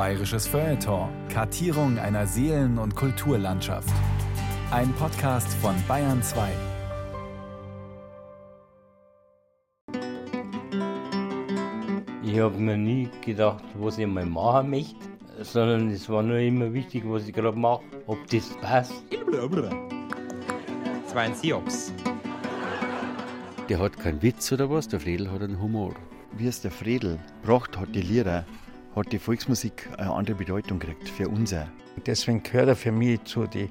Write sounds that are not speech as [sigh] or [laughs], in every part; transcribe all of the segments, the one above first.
Bayerisches Feuilleton. Kartierung einer Seelen- und Kulturlandschaft. Ein Podcast von Bayern 2. Ich habe mir nie gedacht, was ich mal machen möchte, sondern es war nur immer wichtig, was ich gerade mache, ob das passt. Das war ein Siox. Der hat keinen Witz oder was, der Fredel hat einen Humor. Wie es der Fredel braucht hat, die Lieder, hat die Volksmusik eine andere Bedeutung gekriegt für uns. auch. Deswegen gehört er für mich zu den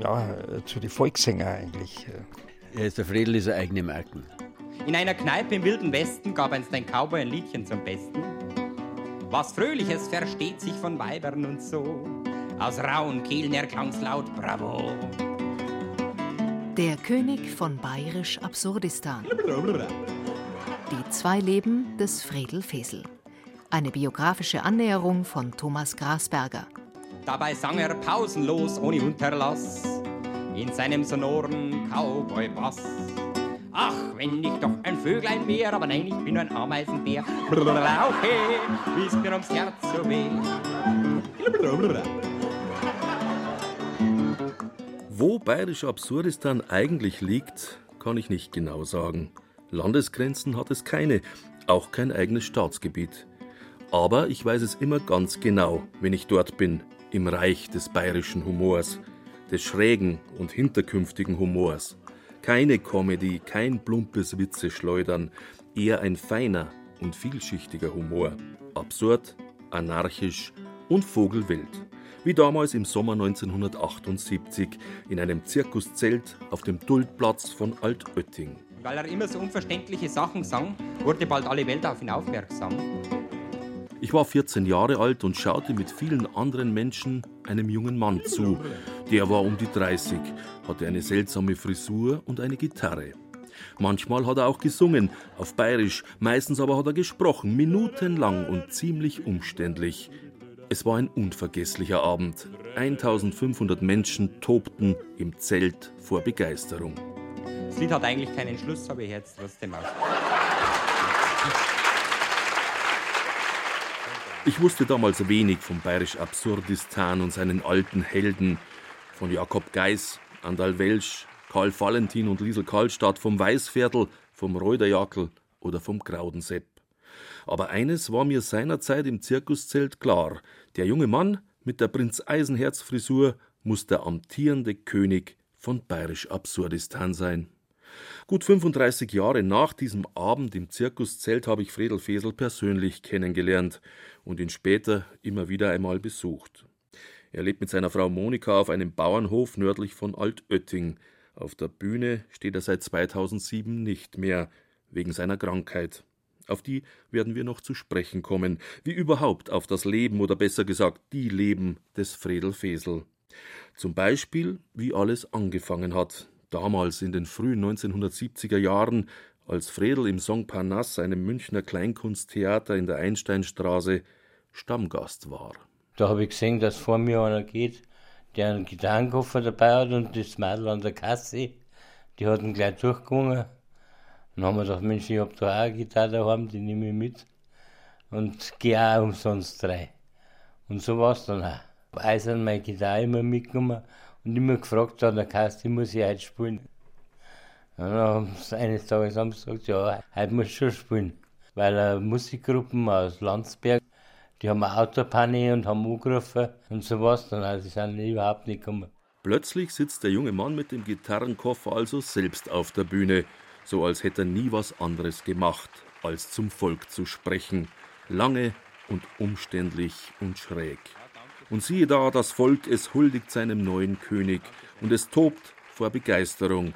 ja, zu die Volkssänger eigentlich. Er ist der Fredel ist eine eigene Marken. In einer Kneipe im Wilden Westen gab einst ein Cowboy ein Liedchen zum Besten. Was Fröhliches versteht sich von Weibern und so. Aus rauen Kehlen erklang's laut Bravo. Der König von Bayerisch Absurdistan. Die zwei Leben des Fredel Fesel. Eine biografische Annäherung von Thomas Grasberger. Dabei sang er pausenlos ohne Unterlass in seinem sonoren Cowboy-Bass. Ach, wenn ich doch ein Vöglein wär, aber nein, ich bin nur ein Ameisenbär. Okay, wie ist mir ums Herz so weh. Wo bayerisch Absurdistan eigentlich liegt, kann ich nicht genau sagen. Landesgrenzen hat es keine, auch kein eigenes Staatsgebiet. Aber ich weiß es immer ganz genau, wenn ich dort bin, im Reich des bayerischen Humors, des schrägen und hinterkünftigen Humors. Keine Comedy, kein plumpes Witze schleudern, eher ein feiner und vielschichtiger Humor. Absurd, anarchisch und vogelwild. Wie damals im Sommer 1978 in einem Zirkuszelt auf dem Duldplatz von Altötting. Weil er immer so unverständliche Sachen sang, wurde bald alle Welt auf ihn aufmerksam. Ich war 14 Jahre alt und schaute mit vielen anderen Menschen einem jungen Mann zu. Der war um die 30, hatte eine seltsame Frisur und eine Gitarre. Manchmal hat er auch gesungen, auf Bayerisch, meistens aber hat er gesprochen, minutenlang und ziemlich umständlich. Es war ein unvergesslicher Abend. 1500 Menschen tobten im Zelt vor Begeisterung. Das Lied hat eigentlich keinen Schluss, aber ich jetzt trotzdem aus. Ich wusste damals wenig vom bayerisch Absurdistan und seinen alten Helden, von Jakob Geis, Andal Welsch, Karl Valentin und Liesel Karlstadt, vom Weißviertel, vom Reuderjackel oder vom Graudensepp. Aber eines war mir seinerzeit im Zirkuszelt klar: Der junge Mann mit der Prinz Eisenherz Frisur muss der amtierende König von bayerisch Absurdistan sein. Gut 35 Jahre nach diesem Abend im Zirkuszelt habe ich Fredel Fesel persönlich kennengelernt und ihn später immer wieder einmal besucht. Er lebt mit seiner Frau Monika auf einem Bauernhof nördlich von Altötting. Auf der Bühne steht er seit 2007 nicht mehr, wegen seiner Krankheit. Auf die werden wir noch zu sprechen kommen, wie überhaupt auf das Leben oder besser gesagt die Leben des Fredel Fesel. Zum Beispiel, wie alles angefangen hat, damals in den frühen 1970er Jahren, als Fredel im Song Parnasse, einem Münchner Kleinkunsttheater in der Einsteinstraße, Stammgast war. Da habe ich gesehen, dass vor mir einer geht, der einen Gitarrenkoffer dabei hat und das Mädel an der Kasse, die hat ihn gleich durchgegangen. Dann haben wir gedacht, Mensch, ich habe da auch eine Gitarre daheim, die nehme ich mit und gehe auch umsonst rein. Und so war es dann auch. Eisern meine Gitarre immer mitgenommen und immer gefragt an der Kasse, die muss ich heute spielen. Und dann haben sie eines Tages haben sie gesagt, ja, heute muss ich schon spielen. Weil äh, Musikgruppen aus Landsberg, die haben eine Autopanne und haben angerufen und so was, dann also, die sind überhaupt nicht gekommen. Plötzlich sitzt der junge Mann mit dem Gitarrenkoffer also selbst auf der Bühne, so als hätte er nie was anderes gemacht, als zum Volk zu sprechen, lange und umständlich und schräg. Und siehe da, das Volk, es huldigt seinem neuen König und es tobt vor Begeisterung.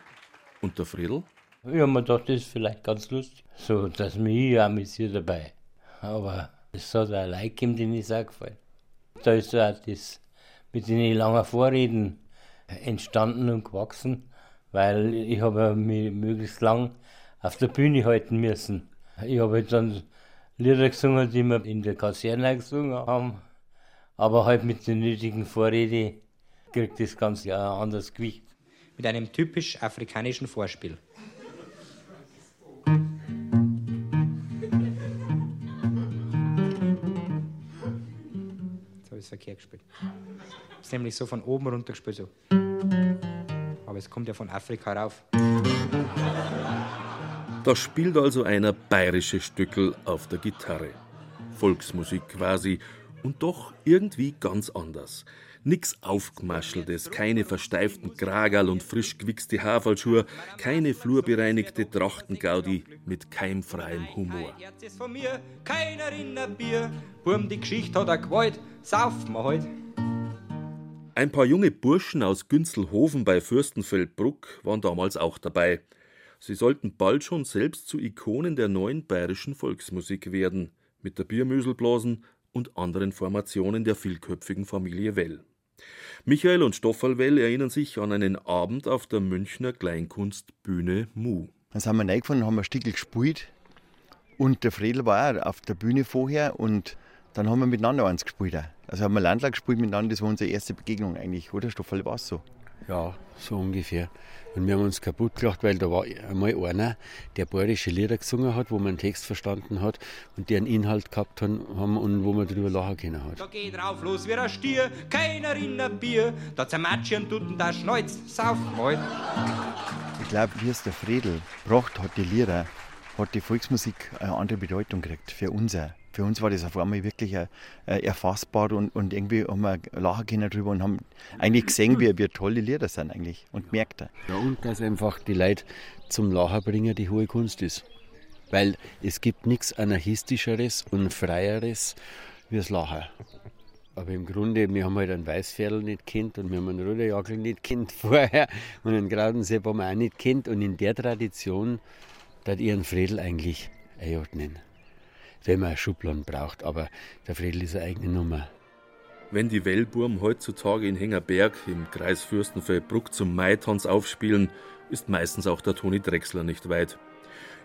Und der Friedel? Habe mir gedacht, das ist vielleicht ganz lustig, so dass mich ich amüsiert dabei. Aber es hat auch Leute gegeben, denen ist auch gefallen. Da ist auch das mit den langen Vorreden entstanden und gewachsen, weil ich habe mich möglichst lang auf der Bühne halten müssen. Ich habe halt dann Lieder gesungen, die wir in der Kaserne gesungen haben, aber halt mit der nötigen Vorrede kriegt das Ganze ja ein anderes Gewicht. Mit einem typisch afrikanischen Vorspiel. Verkehrt gespielt. Es ist nämlich so von oben runter gespielt, so. Aber es kommt ja von Afrika rauf. Da spielt also einer bayerische Stückel auf der Gitarre. Volksmusik quasi und doch irgendwie ganz anders. Nix Aufgemascheltes, keine versteiften Kragerl und frisch gewichste Haferlschuhe, keine flurbereinigte Trachtengaudi mit keimfreiem Humor. Ein paar junge Burschen aus Günzelhofen bei Fürstenfeldbruck waren damals auch dabei. Sie sollten bald schon selbst zu Ikonen der neuen bayerischen Volksmusik werden, mit der Biermüselblasen und anderen Formationen der vielköpfigen Familie Well. Michael und Stoffel Well erinnern sich an einen Abend auf der Münchner Kleinkunstbühne Mu. Dann sind wir reingefahren, haben ein Stückel gespielt. Und der Fredel war auch auf der Bühne vorher und dann haben wir miteinander eins gespielt. Also haben wir Landler gespielt miteinander, das war unsere erste Begegnung eigentlich, oder Stoffel, war es so? Ja, so ungefähr. Und wir haben uns kaputt gelacht, weil da war einmal einer, der bayerische Lieder gesungen hat, wo man einen Text verstanden hat und der einen Inhalt gehabt haben und wo man darüber lachen können hat. Da geht drauf los wie ein Stier, keiner in der Bier. Da zermatschen tut da Schneuz, saufen wir halt. Ich glaube, wie es der Fredel gebracht hat, die Lieder, hat die Volksmusik eine andere Bedeutung gekriegt für uns. Für uns war das auf einmal wirklich äh, äh, erfassbar und, und irgendwie haben wir lachen können drüber und haben eigentlich gesehen, wie, wie toll die Lieder sind eigentlich und gemerkt. Ja, und dass einfach die Leute zum Lachen bringen die hohe Kunst ist. Weil es gibt nichts anarchistischeres und freieres wie das Lachen. Aber im Grunde, wir haben halt einen Weißpferdl nicht kennt und wir haben einen Ruderjagel nicht kennt [laughs] vorher und einen Graudensepp haben wir auch nicht kennt. Und in der Tradition hat ihren Fredel eigentlich einordnen. Wenn man Schubladen braucht, aber der Fredel ist eine eigene Nummer. Wenn die Wellburm heutzutage in Hengerberg im Kreis Fürstenfeldbruck zum Maitanz aufspielen, ist meistens auch der Toni Drechsler nicht weit.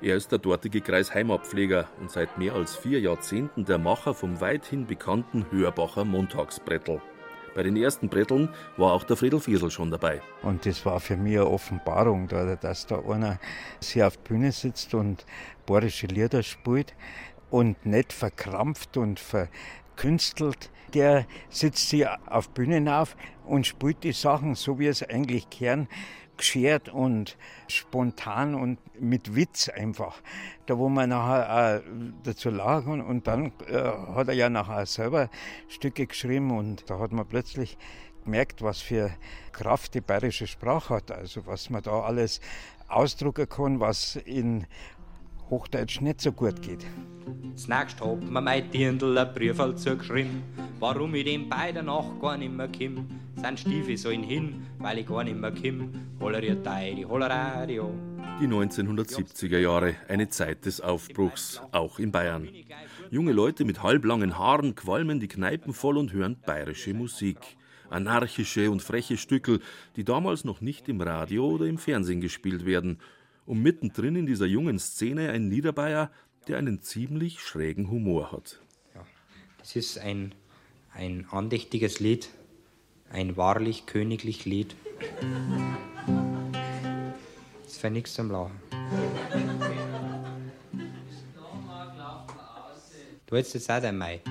Er ist der dortige Kreisheimabpfleger und seit mehr als vier Jahrzehnten der Macher vom weithin bekannten Hörbacher Montagsbrettel. Bei den ersten Bretteln war auch der Friedel Fiesel schon dabei. Und das war für mich eine Offenbarung, da, dass da einer sich auf der Bühne sitzt und bayerische Lieder spielt und nicht verkrampft und verkünstelt. Der sitzt sich auf Bühnen auf und spielt die Sachen so, wie es eigentlich gern geschert und spontan und mit Witz einfach. Da wo man nachher auch dazu lachen und dann äh, hat er ja nachher selber Stücke geschrieben und da hat man plötzlich gemerkt, was für Kraft die bayerische Sprache hat. Also was man da alles ausdrucken kann, was in Hochdeutsch nicht so gut geht. Das nächste hat mir mein Dirndl ein Briefel zugeschrieben, warum ich dem beiden noch gar nicht mehr komm. Sein Stiefel so ihn hin, weil ich gar nicht mehr komm. Holleriert die Holleradio. Die 1970er Jahre, eine Zeit des Aufbruchs, auch in Bayern. Junge Leute mit halblangen Haaren qualmen die Kneipen voll und hören bayerische Musik. Anarchische und freche Stückel, die damals noch nicht im Radio oder im Fernsehen gespielt werden. Und mittendrin in dieser jungen Szene ein Niederbayer, der einen ziemlich schrägen Humor hat. Das ist ein, ein andächtiges Lied, ein wahrlich königlich Lied. Ist für nichts zum Lachen. Du hättest jetzt auch dein Mai.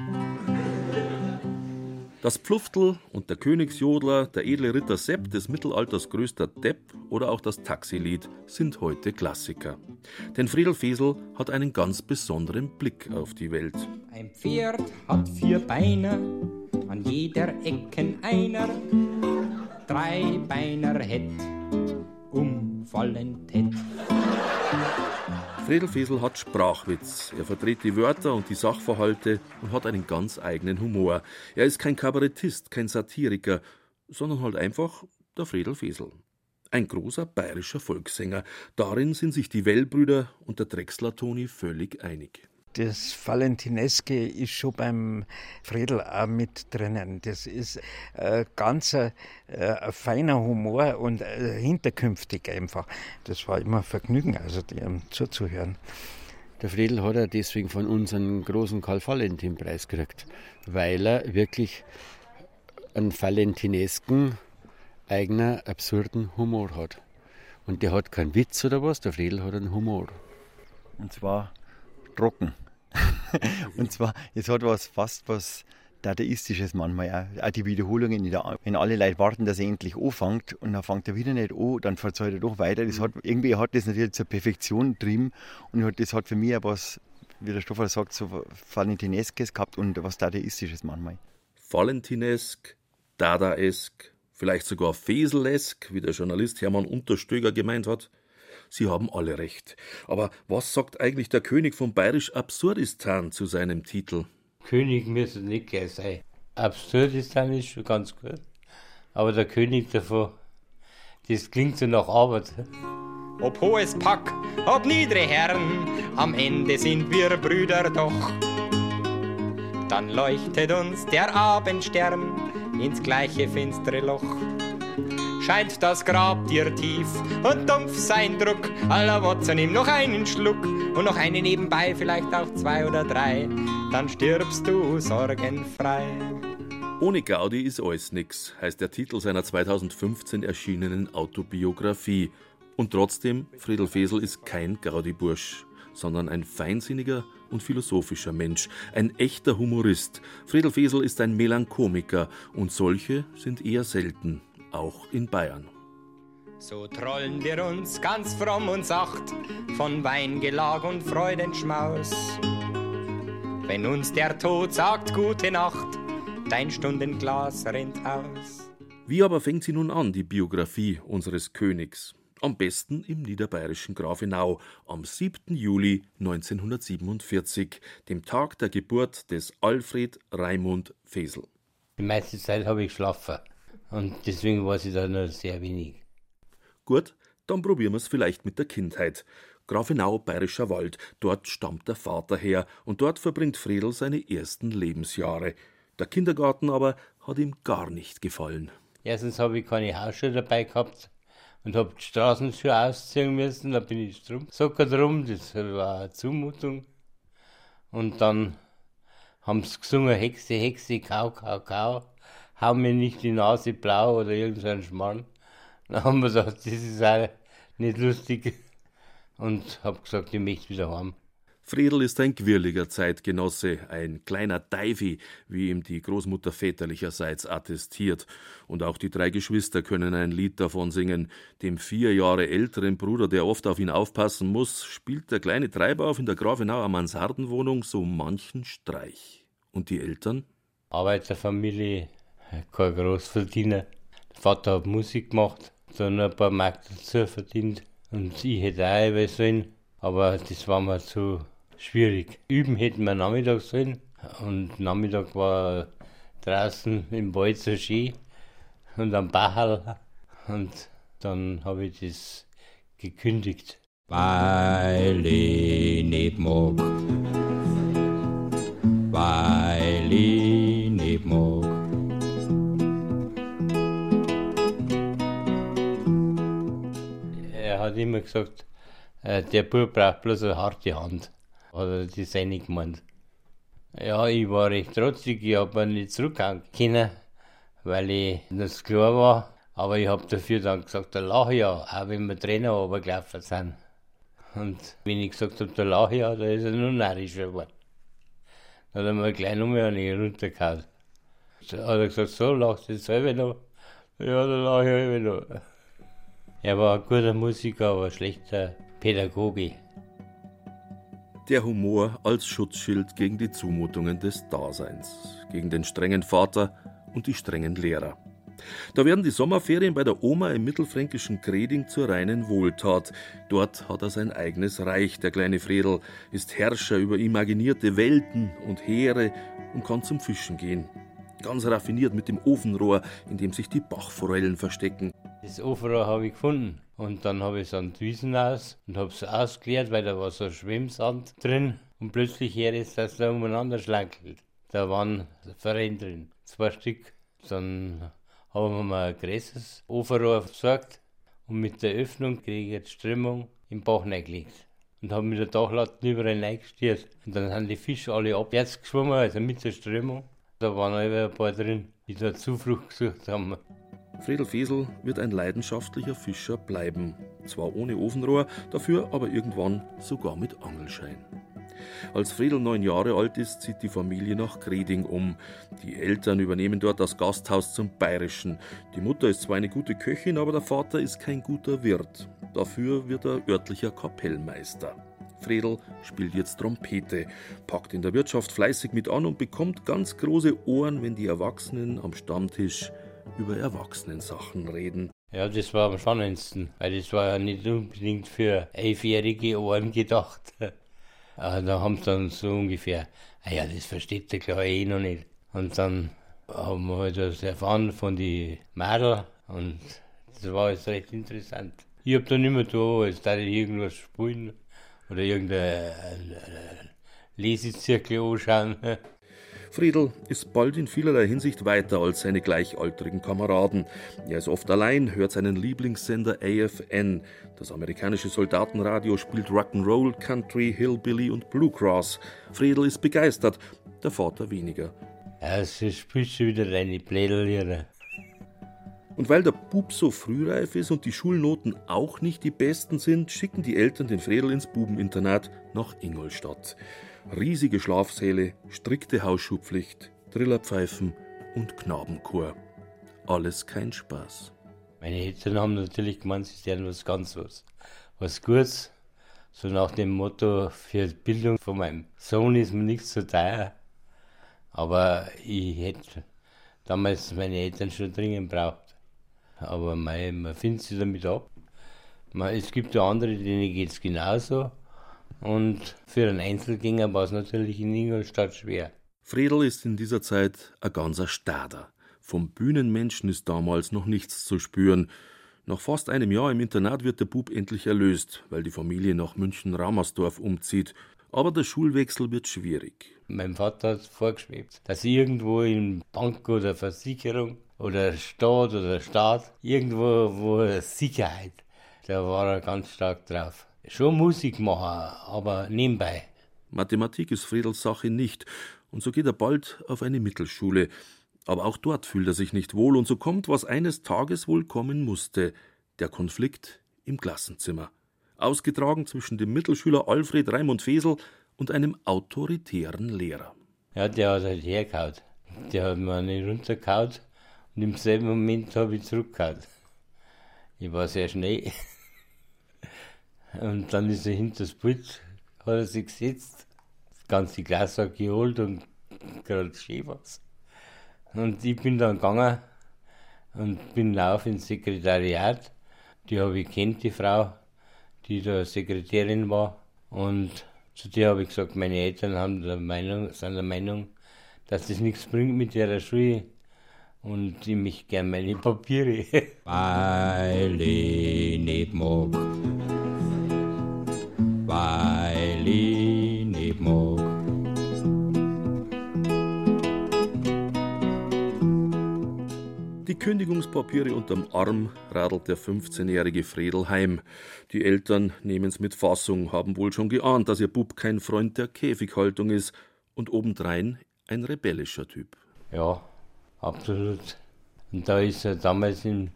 Das Pfluftl und der Königsjodler, der edle Ritter Sepp des Mittelalters größter Depp oder auch das Taxilied sind heute Klassiker. Denn Friedel Fesel hat einen ganz besonderen Blick auf die Welt. Ein Pferd hat vier Beine, an jeder Ecken einer. Drei Beiner hätt, umfallend hätt. Friedel Fesel hat Sprachwitz. Er verdreht die Wörter und die Sachverhalte und hat einen ganz eigenen Humor. Er ist kein Kabarettist, kein Satiriker, sondern halt einfach der Friedel Fesel. Ein großer bayerischer Volkssänger. Darin sind sich die Wellbrüder und der Drechsler Toni völlig einig. Das Valentineske ist schon beim Friedel auch mit drinnen. Das ist äh, ganz äh, ein feiner Humor und äh, hinterkünftig einfach. Das war immer ein Vergnügen, also dem zuzuhören. Der Friedel hat er deswegen von uns einen großen Karl-Valentin-Preis gekriegt, weil er wirklich einen valentinesken, eigener, absurden Humor hat. Und der hat keinen Witz oder was, der Friedel hat einen Humor. Und zwar trocken. [laughs] und zwar, es hat was fast was Dadaistisches manchmal auch. auch die Wiederholungen, der, wenn alle Leute warten, dass er endlich anfängt und dann fängt er wieder nicht an, dann verzeiht er doch weiter. Das hat, irgendwie hat das natürlich zur Perfektion getrieben und das hat für mich auch was, wie der Stoffel sagt, so Valentineskes gehabt und was Dadaistisches manchmal. Valentinesk, Dadaesk, vielleicht sogar Feselesk, wie der Journalist Hermann Unterstöger gemeint hat. Sie haben alle recht. Aber was sagt eigentlich der König von Bayerisch Absurdistan zu seinem Titel? König müsste nicht gleich sein. Absurdistan ist schon ganz gut. Aber der König davon, das klingt so nach Arbeit. Ob hohes Pack, ob niedere Herren, am Ende sind wir Brüder doch. Dann leuchtet uns der Abendstern ins gleiche finstere Loch. Scheint das Grab dir tief und dumpf sein Druck, aller Watson nimm noch einen Schluck und noch eine nebenbei, vielleicht auch zwei oder drei, dann stirbst du sorgenfrei. Ohne Gaudi ist alles nix, heißt der Titel seiner 2015 erschienenen Autobiografie. Und trotzdem, Friedel Fesel ist kein Gaudi-Bursch, sondern ein feinsinniger und philosophischer Mensch, ein echter Humorist. Friedel Fesel ist ein Melanchomiker und solche sind eher selten, auch in Bayern. So trollen wir uns ganz fromm und sacht von Weingelag und Freudenschmaus. Wenn uns der Tod sagt Gute Nacht, dein Stundenglas rennt aus. Wie aber fängt sie nun an, die Biografie unseres Königs? Am besten im niederbayerischen Grafenau am 7. Juli 1947, dem Tag der Geburt des Alfred Raimund Fesel. Die meiste Zeit habe ich geschlafen und deswegen weiß ich da nur sehr wenig. Gut, dann probieren wir es vielleicht mit der Kindheit. Grafenau, Bayerischer Wald, dort stammt der Vater her und dort verbringt Fredel seine ersten Lebensjahre. Der Kindergarten aber hat ihm gar nicht gefallen. Erstens habe ich keine Hausschuhe dabei gehabt und habe die Straßenschuhe ausziehen müssen. Da bin ich drum, sogar drum, das war eine Zumutung. Und dann haben sie gesungen, Hexe, Hexe, Kau, Kau, Kau. Hau mir nicht die Nase blau oder irgendein so Schmarrn. Dann haben wir gesagt, das ist auch nicht lustig. Und habe gesagt, ich möchte wieder heim. Friedel ist ein quirliger Zeitgenosse, ein kleiner Deifi, wie ihm die Großmutter väterlicherseits attestiert. Und auch die drei Geschwister können ein Lied davon singen. Dem vier Jahre älteren Bruder, der oft auf ihn aufpassen muss, spielt der kleine Treibauf in der Grafenauer Mansardenwohnung so manchen Streich. Und die Eltern? Arbeiterfamilie, kein Großverdiener. Der Vater hat Musik gemacht, dann ein paar Mark dazu verdient. Und ich hätte auch was sollen, aber das war mir zu schwierig. Üben hätten wir Nachmittag sollen und Nachmittag war draußen im Wald so schön und am Bachal und dann habe ich das gekündigt. Weil ich nicht mag, weil immer gesagt, äh, der Bub braucht bloß eine harte Hand. Hat er das seine gemeint. Ja, ich war recht trotzig, ich habe nicht zurückhauen können, weil ich noch klar war. Aber ich habe dafür dann gesagt, da lache ja, auch wenn wir Trainer runtergelaufen sind. Und wenn ich gesagt habe, da lache ja, da ist er nur narrischer geworden. Dann hat er mir gleich nochmal eine runtergehauen. So hat er gesagt, so lachst du jetzt selber noch? Ja, da lache ich selber noch. Er war ein guter Musiker, aber ein schlechter Pädagoge. Der Humor als Schutzschild gegen die Zumutungen des Daseins, gegen den strengen Vater und die strengen Lehrer. Da werden die Sommerferien bei der Oma im mittelfränkischen Greding zur reinen Wohltat. Dort hat er sein eigenes Reich, der kleine Fredel, ist Herrscher über imaginierte Welten und Heere und kann zum Fischen gehen. Ganz raffiniert mit dem Ofenrohr, in dem sich die Bachforellen verstecken. Das Ofenrohr habe ich gefunden. Und dann habe ich es an die Wiesen aus und habe es ausgeleert, weil da war so Schwimmsand drin. Und plötzlich her ist, dass da umeinander schlankelt. Da waren Forellen drin, zwei Stück. Dann haben wir mal ein größeres Ofenrohr besorgt und mit der Öffnung kriege ich die Strömung im Bach reingelegt. Und habe mit der Dachlatte überall reingestiert. Und dann sind die Fische alle abwärts geschwommen, also mit der Strömung. Da waren alle ein paar drin, die da Zuflucht gesucht haben. Fredel Fesel wird ein leidenschaftlicher Fischer bleiben. Zwar ohne Ofenrohr, dafür aber irgendwann sogar mit Angelschein. Als Friedel neun Jahre alt ist, zieht die Familie nach Greding um. Die Eltern übernehmen dort das Gasthaus zum Bayerischen. Die Mutter ist zwar eine gute Köchin, aber der Vater ist kein guter Wirt. Dafür wird er örtlicher Kapellmeister. Fredel spielt jetzt Trompete, packt in der Wirtschaft fleißig mit an und bekommt ganz große Ohren, wenn die Erwachsenen am Stammtisch über Erwachsenensachen reden. Ja, das war am spannendsten, weil das war ja nicht unbedingt für elfjährige Ohren gedacht. [laughs] Da haben sie dann so ungefähr, ah ja, das versteht der klar eh noch nicht. Und dann haben wir halt das erfahren von den Mädel und das war jetzt recht interessant. Ich hab dann immer da, als da ich irgendwas spielen oder irgendein Lesezirkel anschauen. Friedel ist bald in vielerlei Hinsicht weiter als seine gleichaltrigen Kameraden. Er ist oft allein, hört seinen Lieblingssender AFN. Das amerikanische Soldatenradio spielt Rock'n'Roll, Country, Hillbilly und Bluegrass. Friedel ist begeistert, der Vater weniger. Ja, sie spielt schon wieder deine Plädellieder. Und weil der Bub so frühreif ist und die Schulnoten auch nicht die besten sind, schicken die Eltern den Fredel ins Bubeninternat nach Ingolstadt. Riesige Schlafsäle, strikte Hausschuhpflicht, Trillerpfeifen und Knabenchor. Alles kein Spaß. Meine Eltern haben natürlich gemeint, sie wären was ganz was. Was Gutes. So nach dem Motto, für die Bildung von meinem Sohn ist mir nichts zu teuer. Aber ich hätte damals meine Eltern schon dringend braucht. Aber mein, man findet sich damit ab. Man, es gibt ja andere, denen geht es genauso. Und für einen Einzelgänger war es natürlich in Ingolstadt schwer. Fredel ist in dieser Zeit ein ganzer Stader. Vom Bühnenmenschen ist damals noch nichts zu spüren. Nach fast einem Jahr im Internat wird der Bub endlich erlöst, weil die Familie nach München-Ramersdorf umzieht. Aber der Schulwechsel wird schwierig. Mein Vater hat vorgeschwebt, dass irgendwo in Bank oder Versicherung oder Staat oder Staat, irgendwo wo Sicherheit, da war er ganz stark drauf schon Musik machen, aber nebenbei. Mathematik ist Friedels Sache nicht, und so geht er bald auf eine Mittelschule. Aber auch dort fühlt er sich nicht wohl, und so kommt, was eines Tages wohl kommen musste: der Konflikt im Klassenzimmer. Ausgetragen zwischen dem Mittelschüler Alfred Raimund Fesel und einem autoritären Lehrer. Ja, der hat halt hergehauen. Der hat mir nicht runtergehauen und im selben Moment habe ich zurückgehauen. Ich war sehr schnell. Und dann ist er hinter das Pult, hat er sich gesetzt, das ganze Glas hat geholt und gerade schön was. Und ich bin dann gegangen und bin lauf ins Sekretariat. Die habe ich kennt, die Frau, die da Sekretärin war. Und zu der habe ich gesagt, meine Eltern haben der Meinung, sind der Meinung, dass das nichts bringt mit der Schule und ich mich gern meine Papiere. [laughs] Weil ich nicht mag weil ich nicht mag. Die Kündigungspapiere unterm Arm radelt der 15-jährige Fredel heim. Die Eltern nehmen's mit Fassung, haben wohl schon geahnt, dass ihr Bub kein Freund der Käfighaltung ist und obendrein ein rebellischer Typ. Ja, absolut. Und da ist er damals in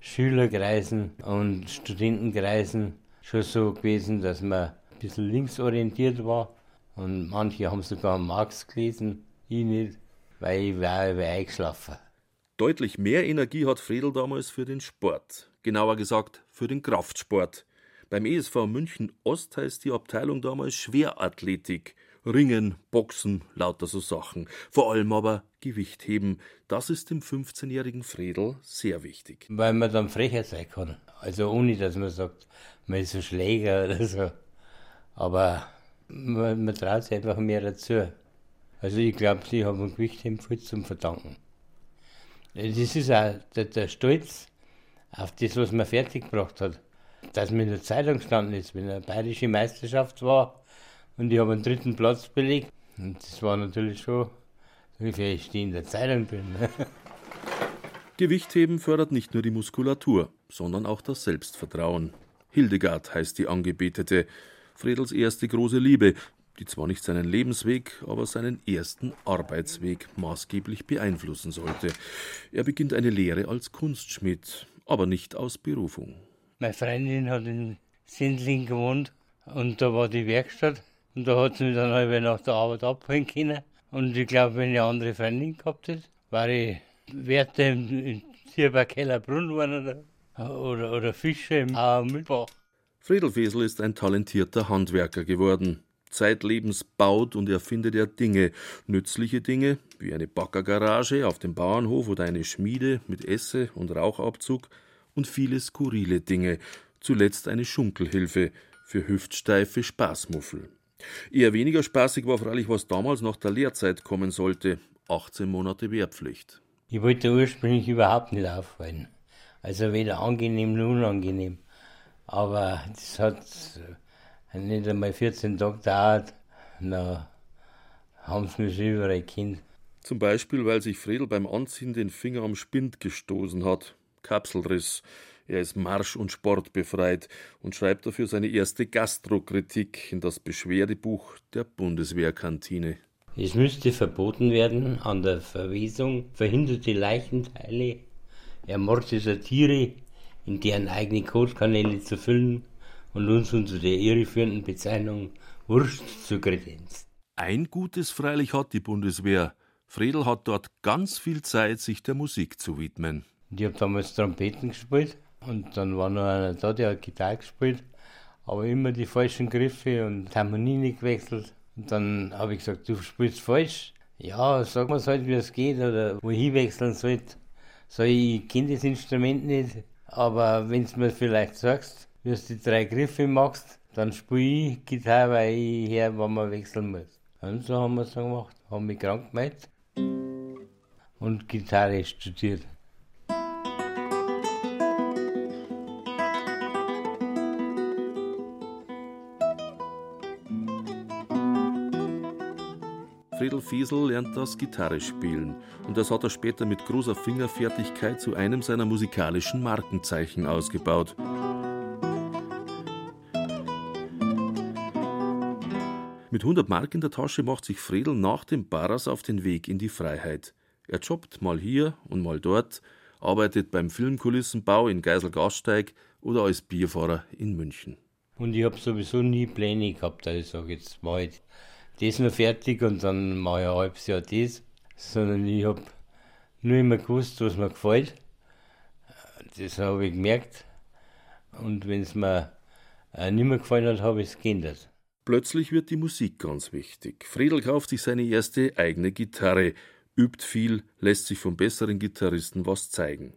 Schülerkreisen und Studentenkreisen schon so gewesen, dass man ein bisschen linksorientiert war. Und manche haben sogar Marx gelesen, ich nicht, weil ich war eingeschlafen. Deutlich mehr Energie hat Fredel damals für den Sport, genauer gesagt für den Kraftsport. Beim ESV München Ost heißt die Abteilung damals Schwerathletik. Ringen, Boxen, lauter so Sachen. Vor allem aber Gewichtheben. Das ist dem 15-jährigen Fredel sehr wichtig. Weil man dann frecher sein kann. Also ohne, dass man sagt, man ist ein Schläger [laughs] oder so. Aber man, man traut sich einfach mehr dazu. Also ich glaube, sie haben ein Gewichtheben viel zum Verdanken. Das ist auch der, der Stolz auf das, was man fertiggebracht hat. Dass man in der Zeitung gestanden ist, wenn eine bayerische Meisterschaft war und ich habe einen dritten Platz belegt. Und das war natürlich schon, ungefähr ich stehe in der Zeitung bin. Gewichtheben fördert nicht nur die Muskulatur, sondern auch das Selbstvertrauen. Hildegard heißt die Angebetete, Fredels erste große Liebe, die zwar nicht seinen Lebensweg, aber seinen ersten Arbeitsweg maßgeblich beeinflussen sollte. Er beginnt eine Lehre als Kunstschmied, aber nicht aus Berufung. Meine Freundin hat in Sindling gewohnt und da war die Werkstatt Und da hat sie mich dann halb nach der Arbeit abholen können. Und ich glaube, wenn ich eine andere Freundin gehabt hätte, war ich Werte im Tierberg Brunn oder, oder, oder Fische im Mühlbach. Friedel Fesel ist ein talentierter Handwerker geworden. Zeitlebens baut und erfindet er Dinge, nützliche Dinge, wie eine Baggergarage auf dem Bauernhof oder eine Schmiede mit Esse und Rauchabzug und viele skurrile Dinge, zuletzt eine Schunkelhilfe für hüftsteife Spaßmuffel. Eher weniger spaßig war freilich, was damals nach der Lehrzeit kommen sollte, 18 Monate Wehrpflicht. Ich wollte ursprünglich überhaupt nicht auffallen. Also weder angenehm noch unangenehm. Aber das hat nicht einmal 14 Tage gedauert. Dann haben sie mich überall Kind. Zum Beispiel, weil sich Fredel beim Anziehen den Finger am Spind gestoßen hat. Kapselriss. Er ist marsch- und sportbefreit und schreibt dafür seine erste Gastrokritik in das Beschwerdebuch der Bundeswehrkantine. Es müsste verboten werden, an der Verwesung verhinderte Leichenteile ermordeter Tiere in deren eigene Kotkanäle zu füllen und uns unter der irreführenden Bezeichnung Wurst zu kredenzen. Ein Gutes freilich hat die Bundeswehr. Fredel hat dort ganz viel Zeit, sich der Musik zu widmen. Ich habe damals Trompeten gespielt und dann war noch einer da, der hat Gitarre gespielt, aber immer die falschen Griffe und Harmonie nicht gewechselt. Und dann habe ich gesagt, du spielst falsch. Ja, sag mir halt, wie es geht oder wo ich hinwechseln sollte. So, ich kenne das Instrument nicht, aber wenn du mir vielleicht sagst, wie du die drei Griffe machst, dann spiele ich Gitarre, weil ich her, wann man wechseln muss. Und so haben wir es gemacht. Haben mich krank gemeldet und Gitarre studiert. Fiesel lernt das Gitarre spielen und das hat er später mit großer Fingerfertigkeit zu einem seiner musikalischen Markenzeichen ausgebaut. Mit 100 Mark in der Tasche macht sich Friedel nach dem Barras auf den Weg in die Freiheit. Er jobbt mal hier und mal dort, arbeitet beim Filmkulissenbau in Geiselgasteig oder als Bierfahrer in München. Und ich habe sowieso nie Pläne gehabt, dass ich sage, jetzt ich das noch fertig und dann mache ich ein halbes Jahr das, sondern ich habe nur immer gewusst, was mir gefällt. Das habe ich gemerkt. Und wenn es mir nicht mehr gefallen hat, habe ich es geändert. Plötzlich wird die Musik ganz wichtig. Friedel kauft sich seine erste eigene Gitarre, übt viel, lässt sich von besseren Gitarristen was zeigen.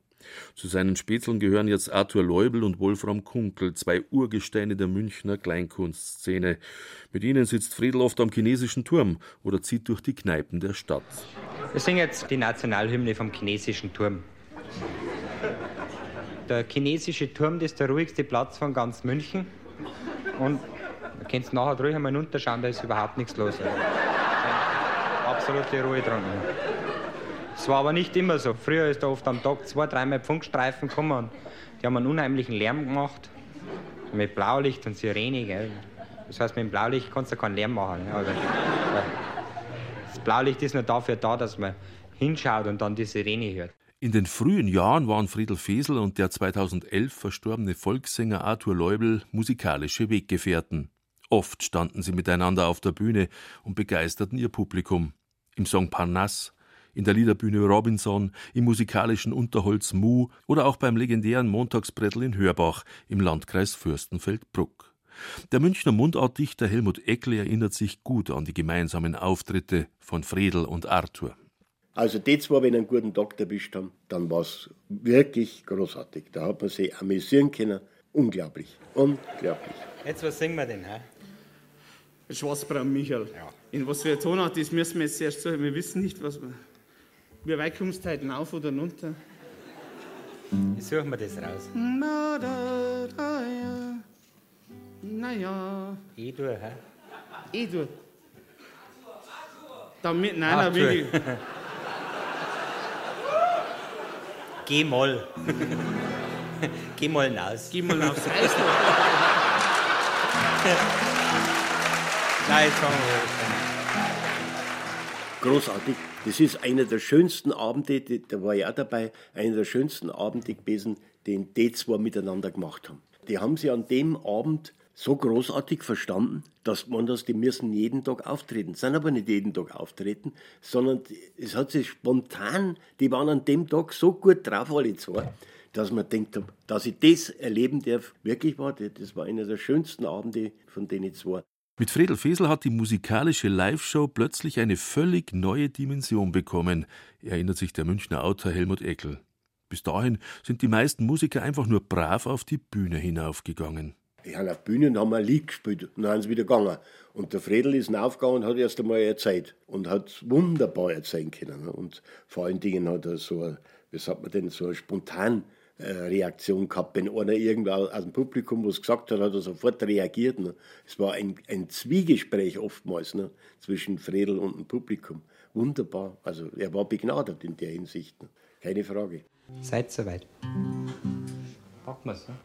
Zu seinen Spätzeln gehören jetzt Arthur Leubel und Wolfram Kunkel, zwei Urgesteine der Münchner Kleinkunstszene. Mit ihnen sitzt Friedel oft am chinesischen Turm oder zieht durch die Kneipen der Stadt. Wir singen jetzt die Nationalhymne vom chinesischen Turm. Der chinesische Turm das ist der ruhigste Platz von ganz München. Und du kannst nachher ruhig einmal runterschauen, da ist überhaupt nichts los. Absolute Ruhe dran. Es war aber nicht immer so. Früher ist da oft am Tag zwei, dreimal Funkstreifen gekommen und die haben einen unheimlichen Lärm gemacht. Mit Blaulicht und Sirene. Gell. Das heißt, mit dem Blaulicht kannst du keinen Lärm machen. Also, das Blaulicht ist nur dafür da, dass man hinschaut und dann die Sirene hört. In den frühen Jahren waren Friedel Fesel und der 2011 verstorbene Volkssänger Arthur Leubel musikalische Weggefährten. Oft standen sie miteinander auf der Bühne und begeisterten ihr Publikum. Im Song Parnasse, in der Liederbühne Robinson, im musikalischen Unterholz Mu oder auch beim legendären Montagsbrettel in Hörbach im Landkreis Fürstenfeldbruck. Der Münchner Mundartdichter Helmut Eckle erinnert sich gut an die gemeinsamen Auftritte von Fredel und Arthur. Also die zwei, wenn einen guten Tag erwischt haben, dann war es wirklich großartig. Da hat man sich amüsieren können. Unglaublich, unglaublich. Jetzt, was singen wir denn? Hä? Schwarzbraun Michael. Ja. In was für ein Tonart ist, müssen wir jetzt erst sagen. Wir wissen nicht, was wir. Wie weit kommst du heute auf oder runter? Ich suche mir das raus. Na, da, da, ja. Naja. Ich tue, hä? Ich tu. Damit, nein, Ach, nein, wirklich. Geh mal. [laughs] Geh mal hinaus. Geh mal aufs Eis. [laughs] Nein, jetzt fangen wir Großartig. Das ist einer der schönsten Abende, da war ich auch dabei, einer der schönsten Abende gewesen, den die zwei miteinander gemacht haben. Die haben sich an dem Abend so großartig verstanden, dass man das, die müssen jeden Tag auftreten. Sind aber nicht jeden Tag auftreten, sondern es hat sich spontan, die waren an dem Tag so gut drauf, alle zwei, dass man denkt, dass ich das erleben darf, wirklich war, das war einer der schönsten Abende von denen zwei. Mit Fredel Fesel hat die musikalische Live-Show plötzlich eine völlig neue Dimension bekommen, erinnert sich der Münchner Autor Helmut Eckel. Bis dahin sind die meisten Musiker einfach nur brav auf die Bühne hinaufgegangen. Die haben auf der Bühne und haben ein Lied gespielt und dann sind sie wieder gegangen. Und der Fredel ist aufgegangen und hat erst einmal erzählt und hat wunderbar erzählen können. Und vor allen Dingen hat er so, wie sagt man denn, so spontan Reaktion gehabt. Wenn einer irgendwo aus dem Publikum was gesagt hat, hat er sofort reagiert. Ne? Es war ein, ein Zwiegespräch oftmals ne? zwischen Fredel und dem Publikum. Wunderbar. Also er war begnadet in der Hinsicht. Ne? Keine Frage. Seid soweit. Packen wir's, ne?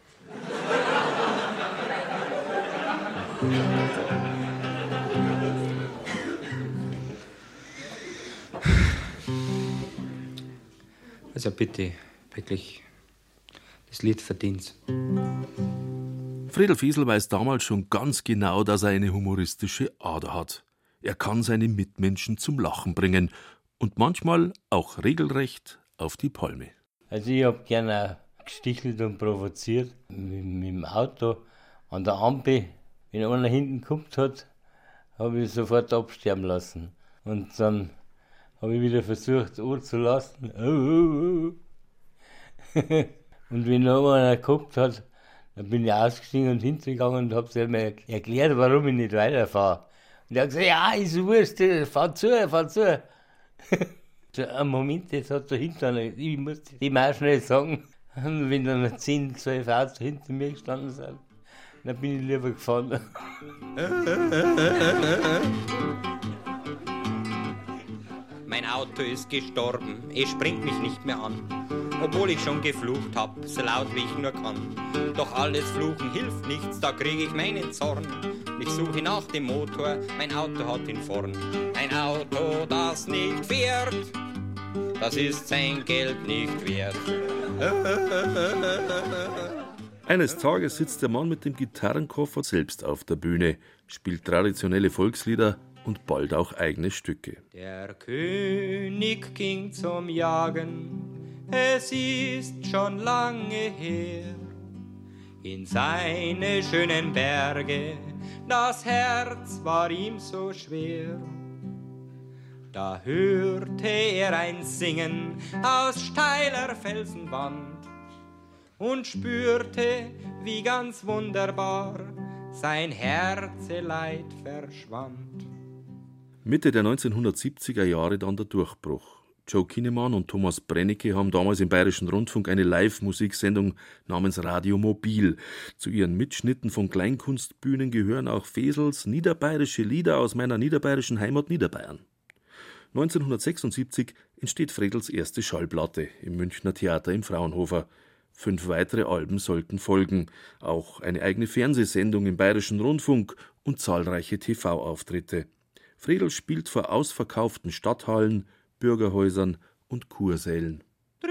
Also bitte, wirklich das Lied verdient. Friedel Fiesel weiß damals schon ganz genau, dass er eine humoristische Ader hat. Er kann seine Mitmenschen zum Lachen bringen und manchmal auch regelrecht auf die Palme. Also ich hab gerne gestichelt und provoziert mit, mit, dem Auto an der Ampel. Wenn einer hinten geguckt hat, habe ich sofort absterben lassen. Und dann habe ich wieder versucht, Ohr zu lassen. [laughs] [laughs] Und wenn noch einer geguckt hat, dann bin ich ausgestiegen und hintergegangen und habe es ihm erklärt, warum ich nicht weiterfahre. Und er hat gesagt, ja, ist wurscht, fahr zu, fahr zu. [laughs] so ein Moment, jetzt hat er hinter einer, ich muss dem auch schnell sagen, und [laughs] wenn dann 10, 12 Autos hinter mir gestanden sind, dann bin ich lieber gefahren. [laughs] Auto ist gestorben, es springt mich nicht mehr an. Obwohl ich schon geflucht hab, so laut wie ich nur kann. Doch alles Fluchen hilft nichts, da krieg ich meinen Zorn. Ich suche nach dem Motor, mein Auto hat ihn vorn. Ein Auto, das nicht fährt, das ist sein Geld nicht wert. [laughs] Eines Tages sitzt der Mann mit dem Gitarrenkoffer selbst auf der Bühne, spielt traditionelle Volkslieder und bald auch eigene Stücke. Der König ging zum Jagen, es ist schon lange her. In seine schönen Berge, das Herz war ihm so schwer. Da hörte er ein Singen aus steiler Felsenwand und spürte, wie ganz wunderbar sein Herzeleid verschwand. Mitte der 1970er Jahre dann der Durchbruch. Joe Kinnemann und Thomas Brennecke haben damals im Bayerischen Rundfunk eine Live-Musiksendung namens Radio Mobil. Zu ihren Mitschnitten von Kleinkunstbühnen gehören auch Fesels niederbayerische Lieder aus meiner niederbayerischen Heimat Niederbayern. 1976 entsteht Fredels erste Schallplatte im Münchner Theater im Fraunhofer. Fünf weitere Alben sollten folgen, auch eine eigene Fernsehsendung im Bayerischen Rundfunk und zahlreiche TV-Auftritte. Fredel spielt vor ausverkauften Stadthallen, Bürgerhäusern und Kursälen. No,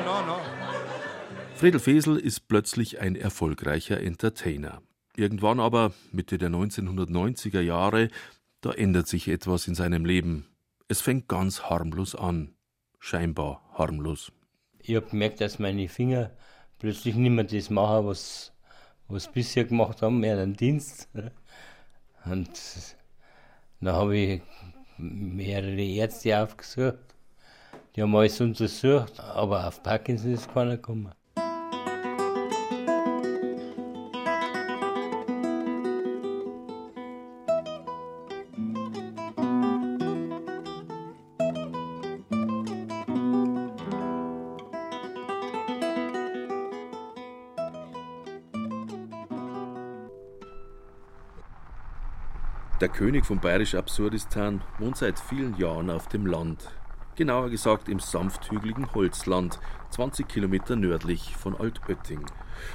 no, no. Fredel Fesel ist plötzlich ein erfolgreicher Entertainer. Irgendwann aber, Mitte der 1990er Jahre, da ändert sich etwas in seinem Leben. Es fängt ganz harmlos an. Scheinbar harmlos. Ich habe gemerkt, dass meine Finger plötzlich nicht mehr das machen, was, was bisher gemacht haben, mehr den Dienst. Und dann habe ich mehrere Ärzte aufgesucht. Die haben alles untersucht, aber auf Parkinson ist keiner gekommen. König von Bayerisch Absurdistan wohnt seit vielen Jahren auf dem Land. Genauer gesagt im sanfthügeligen Holzland, 20 Kilometer nördlich von Altötting.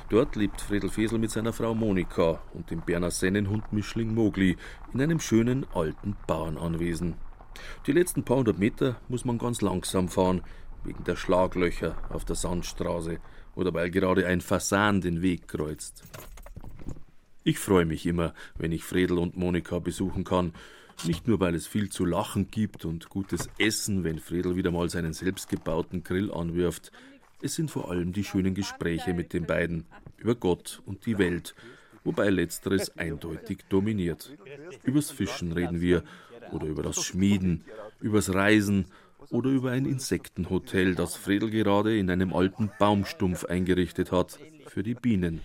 Dort lebt Fredel Fesel mit seiner Frau Monika und dem Berner Sennenhund Mischling Mogli in einem schönen alten Bauernanwesen. Die letzten paar hundert Meter muss man ganz langsam fahren, wegen der Schlaglöcher auf der Sandstraße oder weil gerade ein Fasan den Weg kreuzt. Ich freue mich immer, wenn ich Fredel und Monika besuchen kann. Nicht nur, weil es viel zu lachen gibt und gutes Essen, wenn Fredel wieder mal seinen selbstgebauten Grill anwirft. Es sind vor allem die schönen Gespräche mit den beiden über Gott und die Welt, wobei letzteres eindeutig dominiert. Übers Fischen reden wir oder über das Schmieden, übers Reisen oder über ein Insektenhotel, das Fredel gerade in einem alten Baumstumpf eingerichtet hat für die Bienen.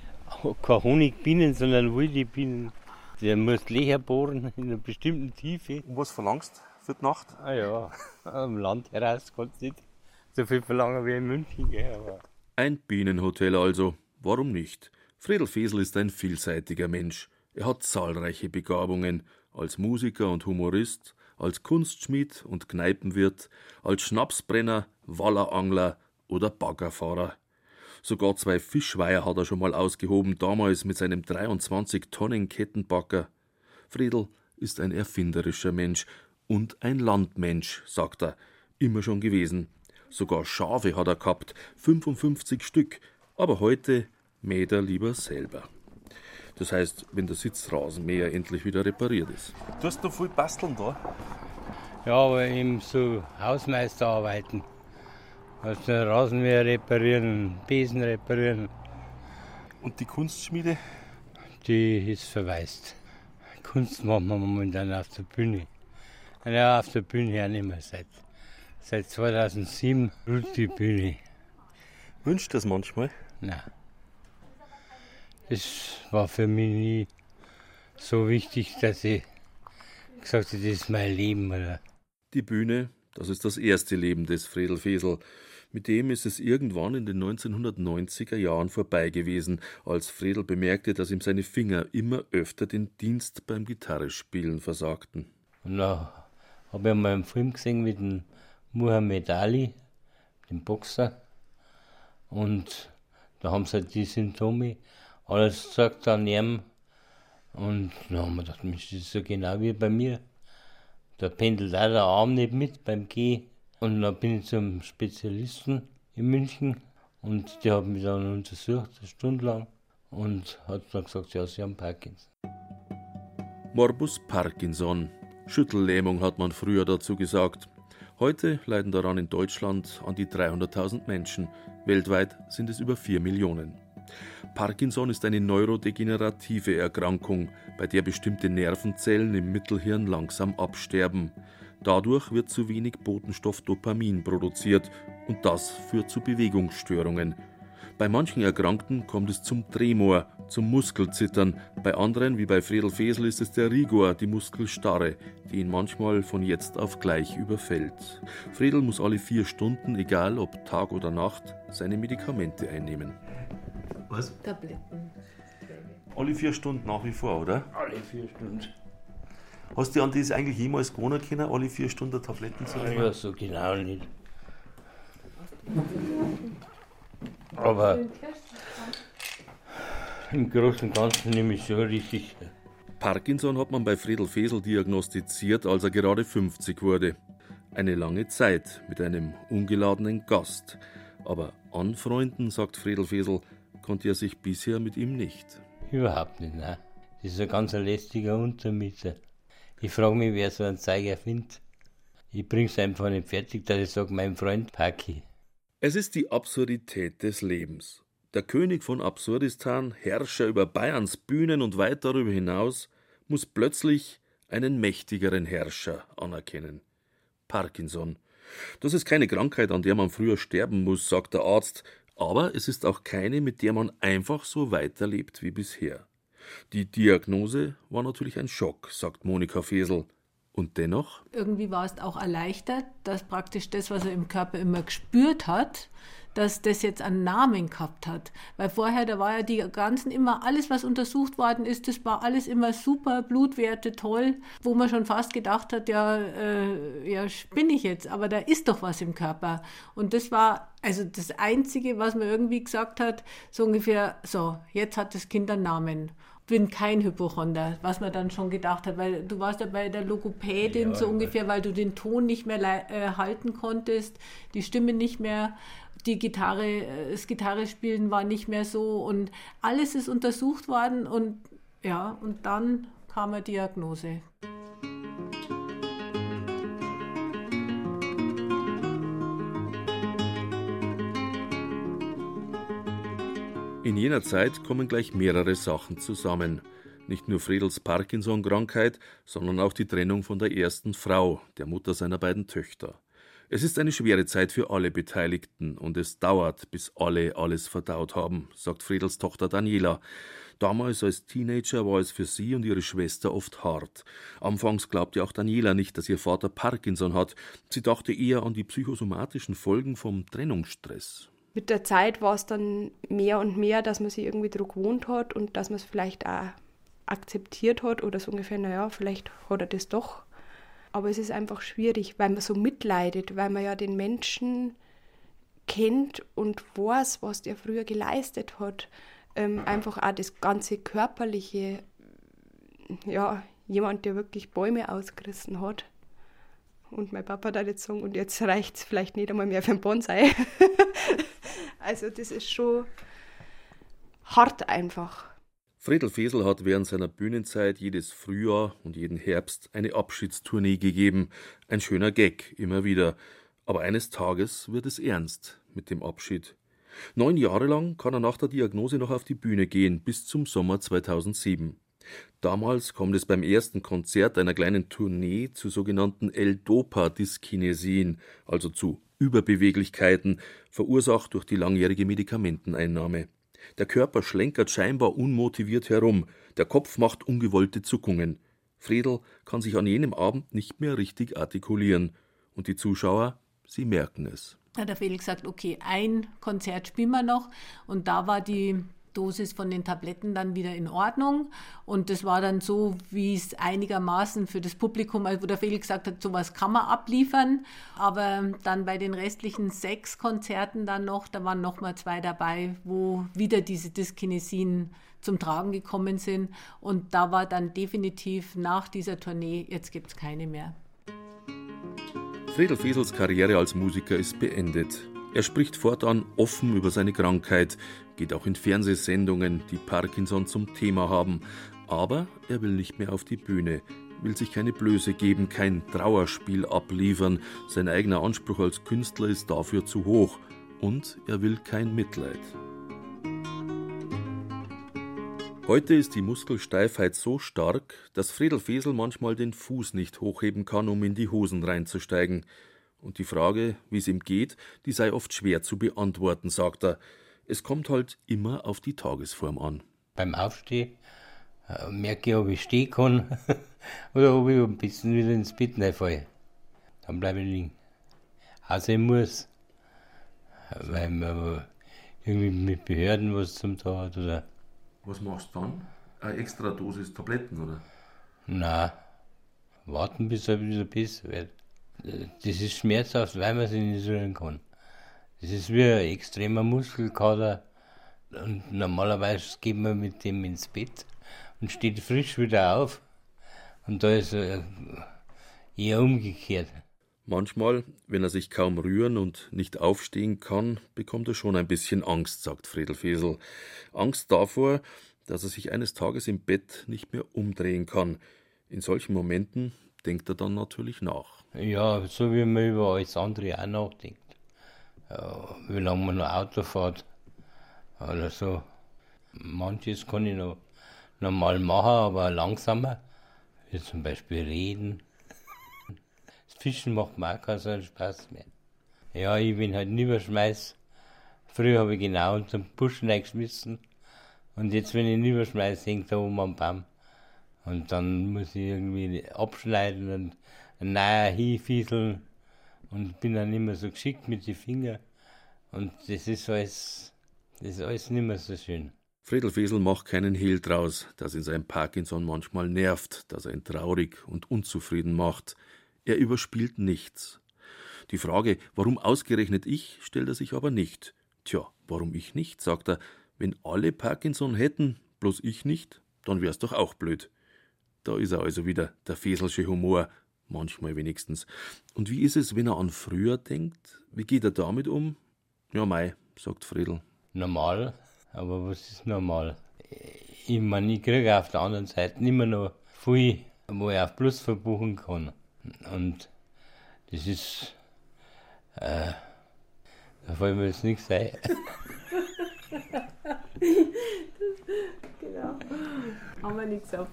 Keine Honigbienen, sondern wilde Bienen. Der muss Löcher bohren [laughs] in einer bestimmten Tiefe. Und was verlangst für die Nacht? Ah ja, [laughs] am Land heraus kannst du nicht so viel verlangen wie in München. Gell, aber. Ein Bienenhotel also. Warum nicht? Friedel Fesel ist ein vielseitiger Mensch. Er hat zahlreiche Begabungen. Als Musiker und Humorist, als Kunstschmied und Kneipenwirt, als Schnapsbrenner, Wallerangler oder Baggerfahrer. Sogar zwei Fischweiher hat er schon mal ausgehoben, damals mit seinem 23 Tonnen Kettenbacker. Friedel ist ein erfinderischer Mensch und ein Landmensch, sagt er, immer schon gewesen. Sogar Schafe hat er gehabt, 55 Stück, aber heute mäht er lieber selber. Das heißt, wenn der Sitzrasenmäher endlich wieder repariert ist. Du hast noch viel basteln da? Ja, aber eben so Hausmeisterarbeiten. Also den Rasenmäher reparieren, Besen reparieren. Und die Kunstschmiede? Die ist verwaist. Kunst machen wir momentan auf der Bühne. Ja, auf der Bühne ja nicht mehr seit, seit 2007 ruht die Bühne. Wünscht das manchmal? Nein. Das war für mich nie so wichtig, dass ich gesagt habe, das ist mein Leben. Oder? Die Bühne, das ist das erste Leben des Fredel Fesel. Mit dem ist es irgendwann in den 1990er Jahren vorbei gewesen, als Fredel bemerkte, dass ihm seine Finger immer öfter den Dienst beim Gitarrespielen versagten. Und da habe ich mal einen Film gesehen mit dem Muhammad Ali, dem Boxer. Und da haben sie halt die Symptome alles gesagt an ihm. Und dann haben wir gedacht, das ist so genau wie bei mir. Da pendelt auch der Arm nicht mit beim Gehen. Und dann bin ich zum Spezialisten in München und der hat mich dann untersucht, eine Stunde lang, und hat dann gesagt, ja, Sie haben Parkinson. Morbus Parkinson. Schüttellähmung hat man früher dazu gesagt. Heute leiden daran in Deutschland an die 300.000 Menschen. Weltweit sind es über 4 Millionen. Parkinson ist eine neurodegenerative Erkrankung, bei der bestimmte Nervenzellen im Mittelhirn langsam absterben. Dadurch wird zu wenig Botenstoff Dopamin produziert und das führt zu Bewegungsstörungen. Bei manchen Erkrankten kommt es zum Tremor, zum Muskelzittern, bei anderen, wie bei Fredel Fesel, ist es der Rigor, die Muskelstarre, die ihn manchmal von jetzt auf gleich überfällt. Fredel muss alle vier Stunden, egal ob Tag oder Nacht, seine Medikamente einnehmen. Was? Tabletten. Alle vier Stunden nach wie vor, oder? Alle vier Stunden. Hast du an das eigentlich jemals gewohnen können, alle vier Stunden Tabletten zu nehmen? Ja, so genau nicht. Aber im Großen und Ganzen nehme ich schon richtig. Parkinson hat man bei Fredel Fesel diagnostiziert, als er gerade 50 wurde. Eine lange Zeit mit einem ungeladenen Gast. Aber anfreunden, sagt Fredel Fesel, konnte er sich bisher mit ihm nicht. Überhaupt nicht, nein. Das ist ein ganz lästiger Untermieter. Ich frage mich, wer so einen Zeiger findet. Ich bring's einfach nicht fertig, dass ich sage, mein Freund Paki. Es ist die Absurdität des Lebens. Der König von Absurdistan, Herrscher über Bayerns Bühnen und weit darüber hinaus, muss plötzlich einen mächtigeren Herrscher anerkennen. Parkinson. Das ist keine Krankheit, an der man früher sterben muss, sagt der Arzt, aber es ist auch keine, mit der man einfach so weiterlebt wie bisher. Die Diagnose war natürlich ein Schock, sagt Monika Fesel. Und dennoch? Irgendwie war es auch erleichtert, dass praktisch das, was er im Körper immer gespürt hat, dass das jetzt einen Namen gehabt hat. Weil vorher, da war ja die ganzen immer, alles, was untersucht worden ist, das war alles immer super, Blutwerte toll, wo man schon fast gedacht hat, ja, äh, ja, spinne ich jetzt, aber da ist doch was im Körper. Und das war also das Einzige, was man irgendwie gesagt hat, so ungefähr, so, jetzt hat das Kind einen Namen bin kein Hypochonder, was man dann schon gedacht hat, weil du warst ja bei der Logopädin ja, so ungefähr, weil du den Ton nicht mehr äh, halten konntest, die Stimme nicht mehr die Gitarre, äh, das Gitarre spielen war nicht mehr so und alles ist untersucht worden und ja, und dann kam eine Diagnose. In jener Zeit kommen gleich mehrere Sachen zusammen. Nicht nur Fredels Parkinson-Krankheit, sondern auch die Trennung von der ersten Frau, der Mutter seiner beiden Töchter. Es ist eine schwere Zeit für alle Beteiligten und es dauert, bis alle alles verdaut haben, sagt Friedels Tochter Daniela. Damals als Teenager war es für sie und ihre Schwester oft hart. Anfangs glaubte auch Daniela nicht, dass ihr Vater Parkinson hat. Sie dachte eher an die psychosomatischen Folgen vom Trennungsstress. Mit der Zeit war es dann mehr und mehr, dass man sich irgendwie daran gewohnt hat und dass man es vielleicht auch akzeptiert hat oder so ungefähr, naja, vielleicht hat er das doch aber es ist einfach schwierig, weil man so mitleidet, weil man ja den Menschen kennt und weiß, was der früher geleistet hat. Ähm, einfach auch das ganze Körperliche. Ja, jemand, der wirklich Bäume ausgerissen hat. Und mein Papa da jetzt sagen, und jetzt reicht es vielleicht nicht einmal mehr für einen Bonsai. [laughs] also das ist schon hart einfach. Friedel Fesel hat während seiner Bühnenzeit jedes Frühjahr und jeden Herbst eine Abschiedstournee gegeben. Ein schöner Gag, immer wieder. Aber eines Tages wird es ernst mit dem Abschied. Neun Jahre lang kann er nach der Diagnose noch auf die Bühne gehen, bis zum Sommer 2007. Damals kommt es beim ersten Konzert einer kleinen Tournee zu sogenannten L-Dopa-Dyskinesien, also zu Überbeweglichkeiten, verursacht durch die langjährige Medikamenteneinnahme. Der Körper schlenkert scheinbar unmotiviert herum, der Kopf macht ungewollte Zuckungen. Fredel kann sich an jenem Abend nicht mehr richtig artikulieren. Und die Zuschauer, sie merken es. Hat der Fredel gesagt, okay, ein Konzert spielen wir noch. Und da war die Dosis von den Tabletten dann wieder in Ordnung. Und das war dann so, wie es einigermaßen für das Publikum, also wo der Felix gesagt hat, sowas kann man abliefern. Aber dann bei den restlichen sechs Konzerten dann noch, da waren noch mal zwei dabei, wo wieder diese Dyskinesien zum Tragen gekommen sind. Und da war dann definitiv nach dieser Tournee, jetzt gibt es keine mehr. Friedel Fesels Karriere als Musiker ist beendet. Er spricht fortan offen über seine Krankheit, geht auch in Fernsehsendungen, die Parkinson zum Thema haben. Aber er will nicht mehr auf die Bühne, will sich keine Blöße geben, kein Trauerspiel abliefern. Sein eigener Anspruch als Künstler ist dafür zu hoch. Und er will kein Mitleid. Heute ist die Muskelsteifheit so stark, dass Friedel Fesel manchmal den Fuß nicht hochheben kann, um in die Hosen reinzusteigen. Und die Frage, wie es ihm geht, die sei oft schwer zu beantworten, sagt er. Es kommt halt immer auf die Tagesform an. Beim Aufstehen äh, merke ich, ob ich stehen kann [laughs] oder ob ich ein bisschen wieder ins Bett falle. Dann bleibe ich liegen. Also ich muss, weil man irgendwie mit Behörden was zum Tun hat oder. Was machst du dann? Eine extra Dosis Tabletten, oder? Nein, warten bis er wieder besser wird das ist schmerzhaft, weil man sich nicht rühren kann. Das ist wie ein extremer Muskelkater. Und normalerweise geht man mit dem ins Bett und steht frisch wieder auf. Und da ist er eher umgekehrt. Manchmal, wenn er sich kaum rühren und nicht aufstehen kann, bekommt er schon ein bisschen Angst, sagt Fredel Fesel. Angst davor, dass er sich eines Tages im Bett nicht mehr umdrehen kann. In solchen Momenten denkt er dann natürlich nach. Ja, so wie man über alles andere auch nachdenkt. Ja, wie lange man noch Auto fährt oder so. Manches kann ich noch normal machen, aber langsamer. Wie zum Beispiel reden. Das Fischen macht mir auch keinen Spaß mehr. Ja, ich bin halt nie schmeiß. Früher habe ich genau unter den Busch reingeschmissen. Und jetzt, wenn ich ihn überschmeiße, hängt er oben am Baum. Und dann muss ich irgendwie abschneiden und neuer hinfieseln und bin dann mehr so geschickt mit den Fingern. Und das ist alles, das ist alles nicht mehr so schön. Friedel Fesel macht keinen Hehl draus, dass ihn sein Parkinson manchmal nervt, dass er ihn traurig und unzufrieden macht. Er überspielt nichts. Die Frage, warum ausgerechnet ich, stellt er sich aber nicht. Tja, warum ich nicht, sagt er. Wenn alle Parkinson hätten, bloß ich nicht, dann wär's doch auch blöd. Da ist er also wieder, der Feselsche Humor, manchmal wenigstens. Und wie ist es, wenn er an früher denkt? Wie geht er damit um? Ja, mei, sagt Friedel. Normal, aber was ist normal? Ich meine, ich kriege auf der anderen Seite immer noch viel, wo ich auf Plus verbuchen kann. Und das ist. Äh, da fällt mir jetzt nichts ein. [laughs] genau. Haben wir nichts auf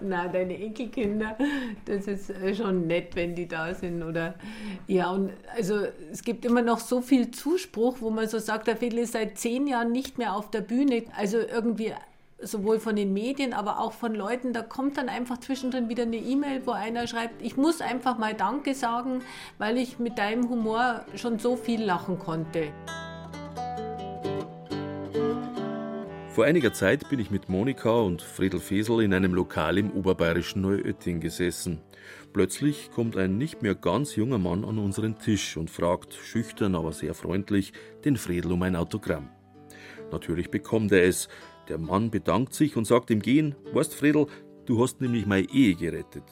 Nein, deine Enkelkinder, das ist äh, schon nett, wenn die da sind. Oder ja, und also es gibt immer noch so viel Zuspruch, wo man so sagt, der Fedel ist seit zehn Jahren nicht mehr auf der Bühne. Also irgendwie sowohl von den Medien, aber auch von Leuten, da kommt dann einfach zwischendrin wieder eine E-Mail, wo einer schreibt, ich muss einfach mal Danke sagen, weil ich mit deinem Humor schon so viel lachen konnte. Vor einiger Zeit bin ich mit Monika und Friedel Fesel in einem Lokal im oberbayerischen Neuötting gesessen. Plötzlich kommt ein nicht mehr ganz junger Mann an unseren Tisch und fragt, schüchtern, aber sehr freundlich, den Friedel um ein Autogramm. Natürlich bekommt er es. Der Mann bedankt sich und sagt im Gehen, weißt Friedel, du hast nämlich meine Ehe gerettet.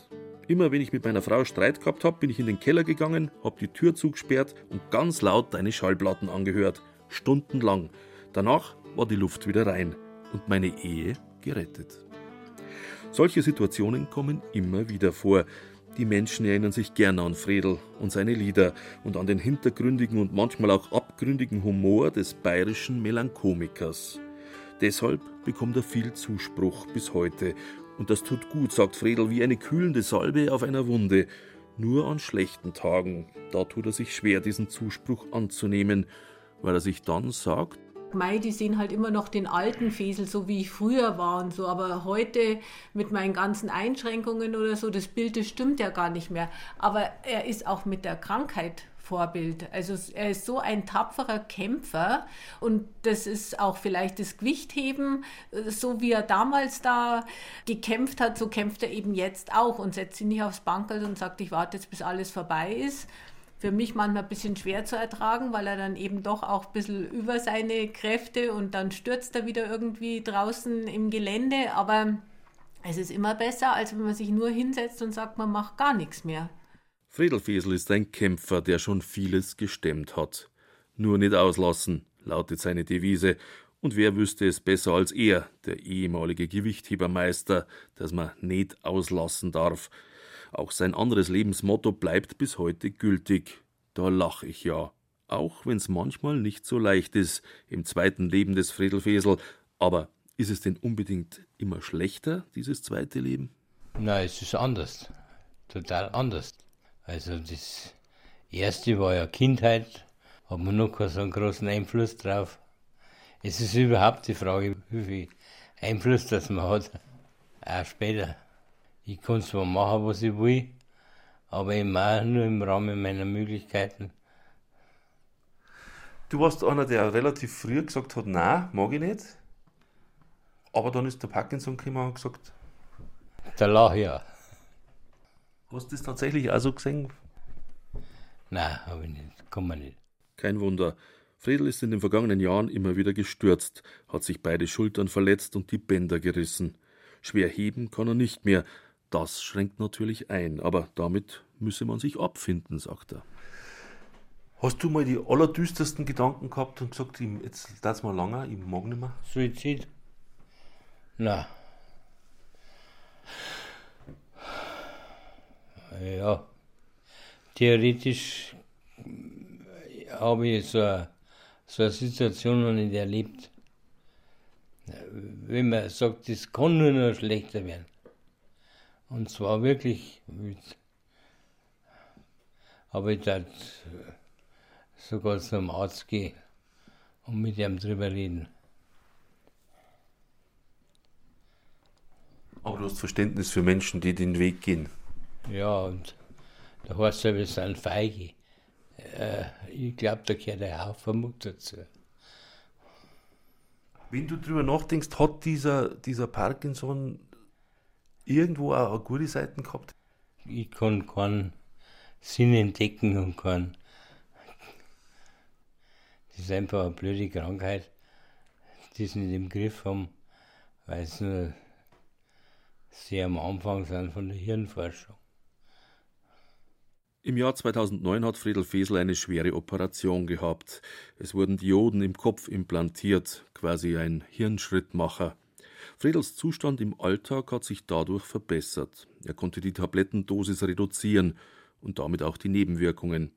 Immer wenn ich mit meiner Frau Streit gehabt habe, bin ich in den Keller gegangen, hab die Tür zugesperrt und ganz laut deine Schallplatten angehört. Stundenlang. Danach war die Luft wieder rein und meine Ehe gerettet. Solche Situationen kommen immer wieder vor. Die Menschen erinnern sich gerne an Fredel und seine Lieder und an den hintergründigen und manchmal auch abgründigen Humor des bayerischen Melanchomikers. Deshalb bekommt er viel Zuspruch bis heute. Und das tut gut, sagt Fredel, wie eine kühlende Salbe auf einer Wunde. Nur an schlechten Tagen, da tut er sich schwer, diesen Zuspruch anzunehmen, weil er sich dann sagt, Mei, die sehen halt immer noch den alten Fesel, so wie ich früher war und so. Aber heute mit meinen ganzen Einschränkungen oder so, das Bild, das stimmt ja gar nicht mehr. Aber er ist auch mit der Krankheit Vorbild. Also er ist so ein tapferer Kämpfer und das ist auch vielleicht das Gewichtheben, so wie er damals da gekämpft hat, so kämpft er eben jetzt auch und setzt sich nicht aufs Bankerl und sagt, ich warte jetzt, bis alles vorbei ist, für mich manchmal ein bisschen schwer zu ertragen, weil er dann eben doch auch ein bisschen über seine Kräfte und dann stürzt er wieder irgendwie draußen im Gelände. Aber es ist immer besser, als wenn man sich nur hinsetzt und sagt, man macht gar nichts mehr. Friedel Fesel ist ein Kämpfer, der schon vieles gestemmt hat. Nur nicht auslassen, lautet seine Devise. Und wer wüsste es besser als er, der ehemalige Gewichthebermeister, dass man nicht auslassen darf, auch sein anderes Lebensmotto bleibt bis heute gültig. Da lach ich ja. Auch wenn's manchmal nicht so leicht ist im zweiten Leben des Fredelfesel. Aber ist es denn unbedingt immer schlechter, dieses zweite Leben? Nein, es ist anders. Total anders. Also das erste war ja Kindheit, hat man noch keinen so einen großen Einfluss drauf. Es ist überhaupt die Frage, wie viel Einfluss das man hat, auch später. Ich kann zwar machen, was ich will, aber ich mache nur im Rahmen meiner Möglichkeiten. Du warst einer, der relativ früh gesagt hat, nein, mag ich nicht. Aber dann ist der Parkinson gekommen und gesagt, der lach ja. Hast du das tatsächlich auch so gesehen? Nein, habe ich nicht. Kann man nicht. Kein Wunder. Friedel ist in den vergangenen Jahren immer wieder gestürzt, hat sich beide Schultern verletzt und die Bänder gerissen. Schwer heben kann er nicht mehr, das schränkt natürlich ein, aber damit müsse man sich abfinden, sagt er. Hast du mal die allerdüstersten Gedanken gehabt und gesagt, jetzt das mal länger, ich mag nicht mehr? Suizid? Na. Ja. Theoretisch habe ich so eine, so eine Situation noch nicht erlebt. Wenn man sagt, es kann nur noch schlechter werden. Und zwar wirklich, habe ich dort sogar zum Arzt gehen und mit ihm drüber reden. Aber du hast Verständnis für Menschen, die den Weg gehen. Ja, und da heißt es, wir sind feige. Äh, ich glaube, da gehört ja auch Vermut dazu. Wenn du drüber nachdenkst, hat dieser, dieser Parkinson irgendwo auch gute Seiten gehabt? Ich kann keinen Sinn entdecken und kann. Das ist einfach eine blöde Krankheit, die sie nicht im Griff haben, weil sie nur sehr am Anfang sind von der Hirnforschung. Im Jahr 2009 hat Friedel Fesel eine schwere Operation gehabt. Es wurden Dioden im Kopf implantiert, quasi ein Hirnschrittmacher. Friedels Zustand im Alltag hat sich dadurch verbessert. Er konnte die Tablettendosis reduzieren und damit auch die Nebenwirkungen.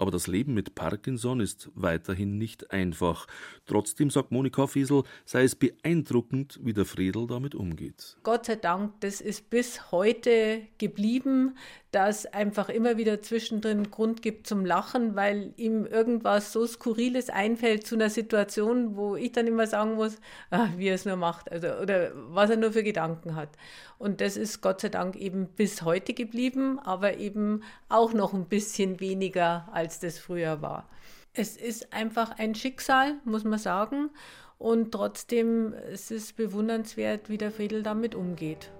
Aber das Leben mit Parkinson ist weiterhin nicht einfach. Trotzdem sagt Monika Fiesel, sei es beeindruckend, wie der Friedel damit umgeht. Gott sei Dank, das ist bis heute geblieben, dass einfach immer wieder zwischendrin Grund gibt zum Lachen, weil ihm irgendwas so Skurriles einfällt zu einer Situation, wo ich dann immer sagen muss, ach, wie er es nur macht also, oder was er nur für Gedanken hat. Und das ist Gott sei Dank eben bis heute geblieben, aber eben auch noch ein bisschen weniger, als das früher war. Es ist einfach ein Schicksal, muss man sagen. Und trotzdem ist es bewundernswert, wie der Friedel damit umgeht.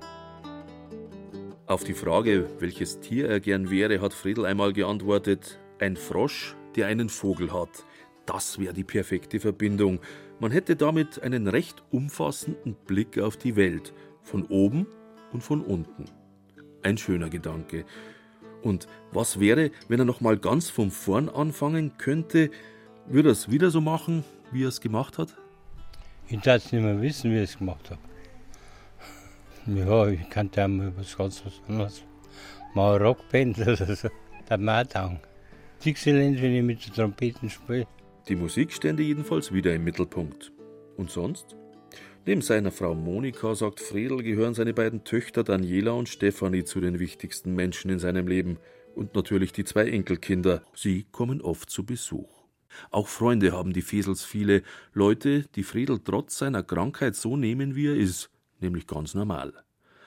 Auf die Frage, welches Tier er gern wäre, hat Friedel einmal geantwortet: Ein Frosch, der einen Vogel hat. Das wäre die perfekte Verbindung. Man hätte damit einen recht umfassenden Blick auf die Welt. Von oben und von unten. Ein schöner Gedanke. Und was wäre, wenn er noch mal ganz von vorn anfangen könnte? Würde er es wieder so machen, wie er es gemacht hat? Ich darf nicht mehr wissen, wie ich es gemacht habe. Ja, ich kannte einmal was ganz anderes. Mal eine Rockband oder so. Der Martang. Dixieland, wenn ich mit der Trompeten spiele. Die Musik stände jedenfalls wieder im Mittelpunkt. Und sonst? Neben seiner Frau Monika, sagt Friedel, gehören seine beiden Töchter Daniela und Stefanie zu den wichtigsten Menschen in seinem Leben. Und natürlich die zwei Enkelkinder. Sie kommen oft zu Besuch. Auch Freunde haben die Fesels viele. Leute, die Friedel trotz seiner Krankheit so nehmen, wie er ist. Nämlich ganz normal.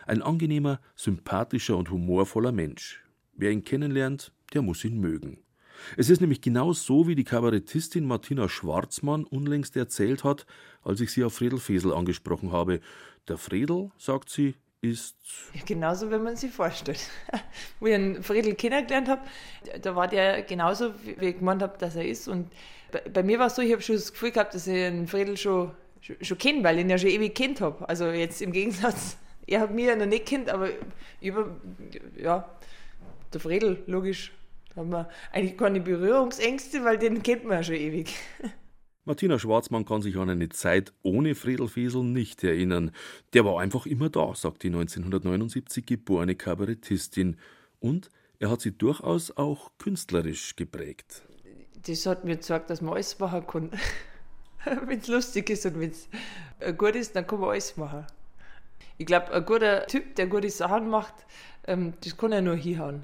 Ein angenehmer, sympathischer und humorvoller Mensch. Wer ihn kennenlernt, der muss ihn mögen. Es ist nämlich genau so, wie die Kabarettistin Martina Schwarzmann unlängst erzählt hat, als ich sie auf Friedel Fesel angesprochen habe. Der Friedel, sagt sie, ist. Ja, genauso, wie man sich vorstellt. [laughs] Wo ich einen Friedel kennengelernt habe, da war der genauso, wie ich gemeint habe, dass er ist. Und bei, bei mir war es so, ich habe schon das Gefühl gehabt, dass ich einen Friedel schon, schon, schon kenne, weil ich ihn ja schon ewig kennt habe. Also jetzt im Gegensatz, er hat mich ja noch nicht kennt, aber über, ja, der Friedel, logisch, da haben wir eigentlich keine Berührungsängste, weil den kennt man ja schon ewig. [laughs] Martina Schwarzmann kann sich an eine Zeit ohne Friedel Fesel nicht erinnern. Der war einfach immer da, sagt die 1979 geborene Kabarettistin. Und er hat sie durchaus auch künstlerisch geprägt. Das hat mir gesagt, dass man alles machen kann. [laughs] [laughs] wenn es lustig ist und wenn es gut ist, dann kann man alles machen. Ich glaube, ein guter Typ, der gute Sachen macht, ähm, das kann er nur hinhauen.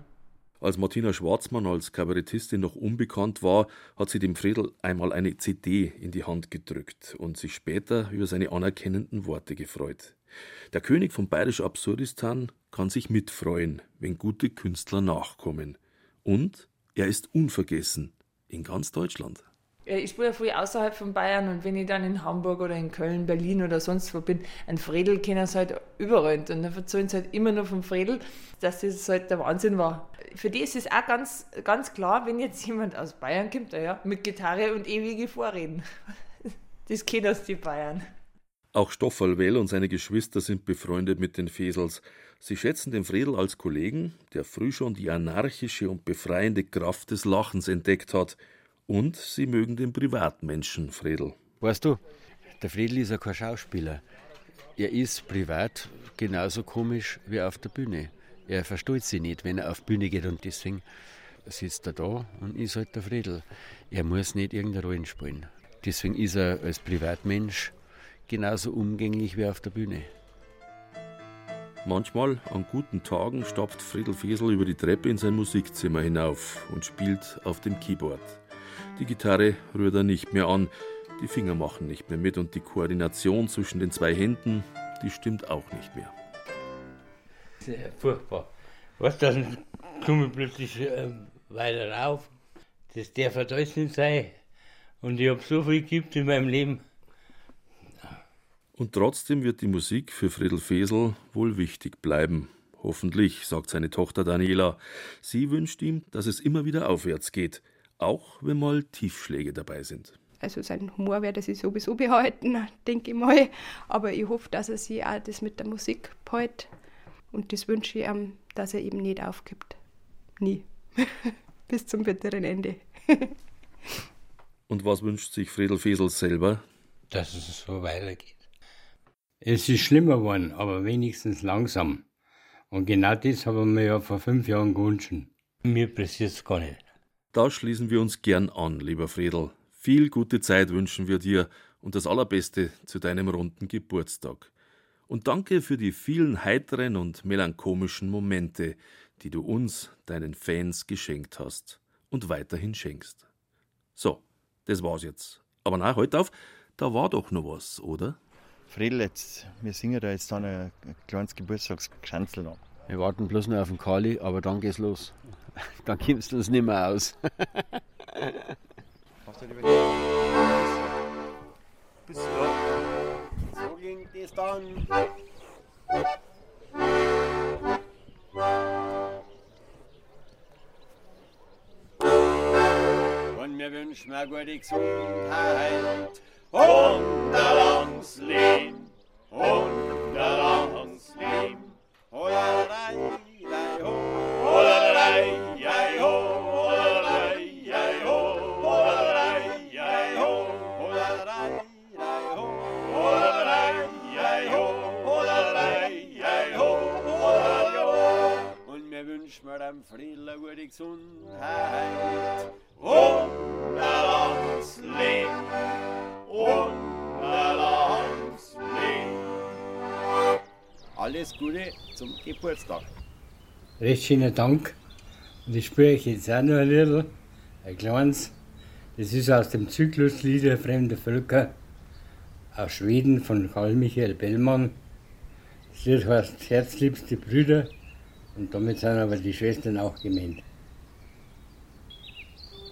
Als Martina Schwarzmann als Kabarettistin noch unbekannt war, hat sie dem Friedel einmal eine CD in die Hand gedrückt und sich später über seine anerkennenden Worte gefreut. Der König von Bayerisch Absurdistan kann sich mitfreuen, wenn gute Künstler nachkommen. Und er ist unvergessen in ganz Deutschland. Ich spiele ja früh außerhalb von Bayern und wenn ich dann in Hamburg oder in Köln, Berlin oder sonst wo bin, ein Fredel kennen sie halt überall. Und dann erzählen sie halt immer nur vom Fredel, dass das halt der Wahnsinn war. Für die ist es auch ganz, ganz klar, wenn jetzt jemand aus Bayern kommt, ja, mit Gitarre und ewige Vorreden. [laughs] Das kennen die Bayern. Auch Stoffel Well und seine Geschwister sind befreundet mit den Fesels. Sie schätzen den Fredel als Kollegen, der früh schon die anarchische und befreiende Kraft des Lachens entdeckt hat – und sie mögen den Privatmenschen, Fredel. Weißt du, der Fredel ist ja kein Schauspieler. Er ist privat genauso komisch wie auf der Bühne. Er versteht sich nicht, wenn er auf die Bühne geht und deswegen sitzt er da und ist halt der Fredel. Er muss nicht irgendeine Rolle spielen. Deswegen ist er als Privatmensch genauso umgänglich wie auf der Bühne. Manchmal, an guten Tagen, stapft Friedel Fesel über die Treppe in sein Musikzimmer hinauf und spielt auf dem Keyboard. Die Gitarre rührt er nicht mehr an, die Finger machen nicht mehr mit und die Koordination zwischen den zwei Händen, die stimmt auch nicht mehr. Sehr furchtbar. Was, dann komme ich plötzlich äh, weiter rauf. Das darf alles nicht sein. Und ich habe so viel gibt in meinem Leben. Und trotzdem wird die Musik für Friedel Fesel wohl wichtig bleiben. Hoffentlich, sagt seine Tochter Daniela. Sie wünscht ihm, dass es immer wieder aufwärts geht, auch wenn mal Tiefschläge dabei sind. Also sein Humor werde sich sowieso behalten, [laughs] denke ich mal. Aber ich hoffe, dass er sich auch das mit der Musik behält. Und das wünsche ich ihm, dass er eben nicht aufgibt. Nie. [laughs] Bis zum bitteren Ende. [laughs] Und was wünscht sich Friedel Fesel selber? Dass es so weitergeht. Es ist schlimmer geworden, aber wenigstens langsam. Und genau das haben wir ja vor fünf Jahren gewünscht. Mir passiert es gar nicht. Da schließen wir uns gern an, lieber Friedel. Viel gute Zeit wünschen wir dir und das Allerbeste zu deinem runden Geburtstag. Und danke für die vielen heiteren und melancholischen Momente, die du uns, deinen Fans, geschenkt hast und weiterhin schenkst. So, das war's jetzt. Aber na, heute halt auf, da war doch noch was, oder? Friedel, jetzt, wir singen da jetzt dann ein, ein kleines Geburtstagsgeschanzel noch. Wir warten bloß noch auf den Kali, aber dann geht's los. [laughs] Dann kommst du uns nicht mehr aus. [laughs] Bis So ging das dann. Und wir wünschen mir gute Gesundheit und ein langes Leben und ein langes Leben. Holalei, ho, Wünschen mir dem Friedel eine gute Gesundheit und ein langes Leben und ein langes Leben. Alles Gute zum Geburtstag. Recht schönen Dank. Und ich spüre ich jetzt auch noch ein Lied, ein kleines. Das ist aus dem Zyklus Lieder fremder Völker aus Schweden von Karl Michael Bellmann. Das Lied heißt Herzliebste Brüder und damit sind aber die Schwestern auch gemeint.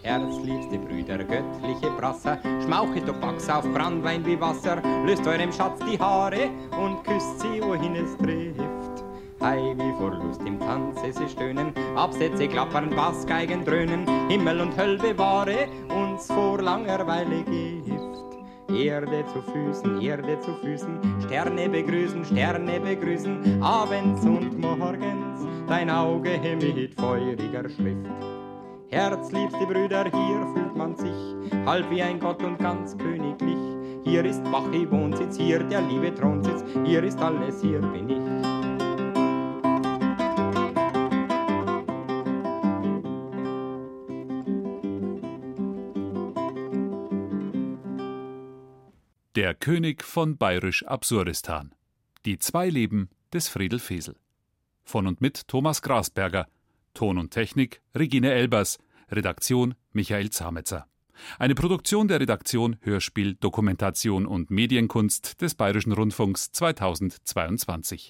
Herzliebste Brüder, göttliche Brasser, schmauchelt doch Wachs auf Brandwein wie Wasser, löst eurem Schatz die Haare und küsst sie, wohin es trifft. Hei, wie vor Lust im Tanze sie stöhnen, Absätze klappern, Bassgeigen dröhnen, Himmel und Höll bewahre uns vor Langerweile Gift. Erde zu Füßen, Erde zu Füßen, Sterne begrüßen, Sterne begrüßen, abends und morgens dein Auge mit feuriger Schrift. Herzliebste Brüder, hier fühlt man sich halb wie ein Gott und ganz königlich. Hier ist Bachi Wohnsitz, hier der liebe Thronsitz, hier ist alles, hier bin ich. Der König von Bayerisch Absurdistan. Die zwei Leben des Friedel Fesel. Von und mit Thomas Grasberger. Ton und Technik Regine Elbers. Redaktion Michael Zametzer. Eine Produktion der Redaktion Hörspiel, Dokumentation und Medienkunst des Bayerischen Rundfunks 2022.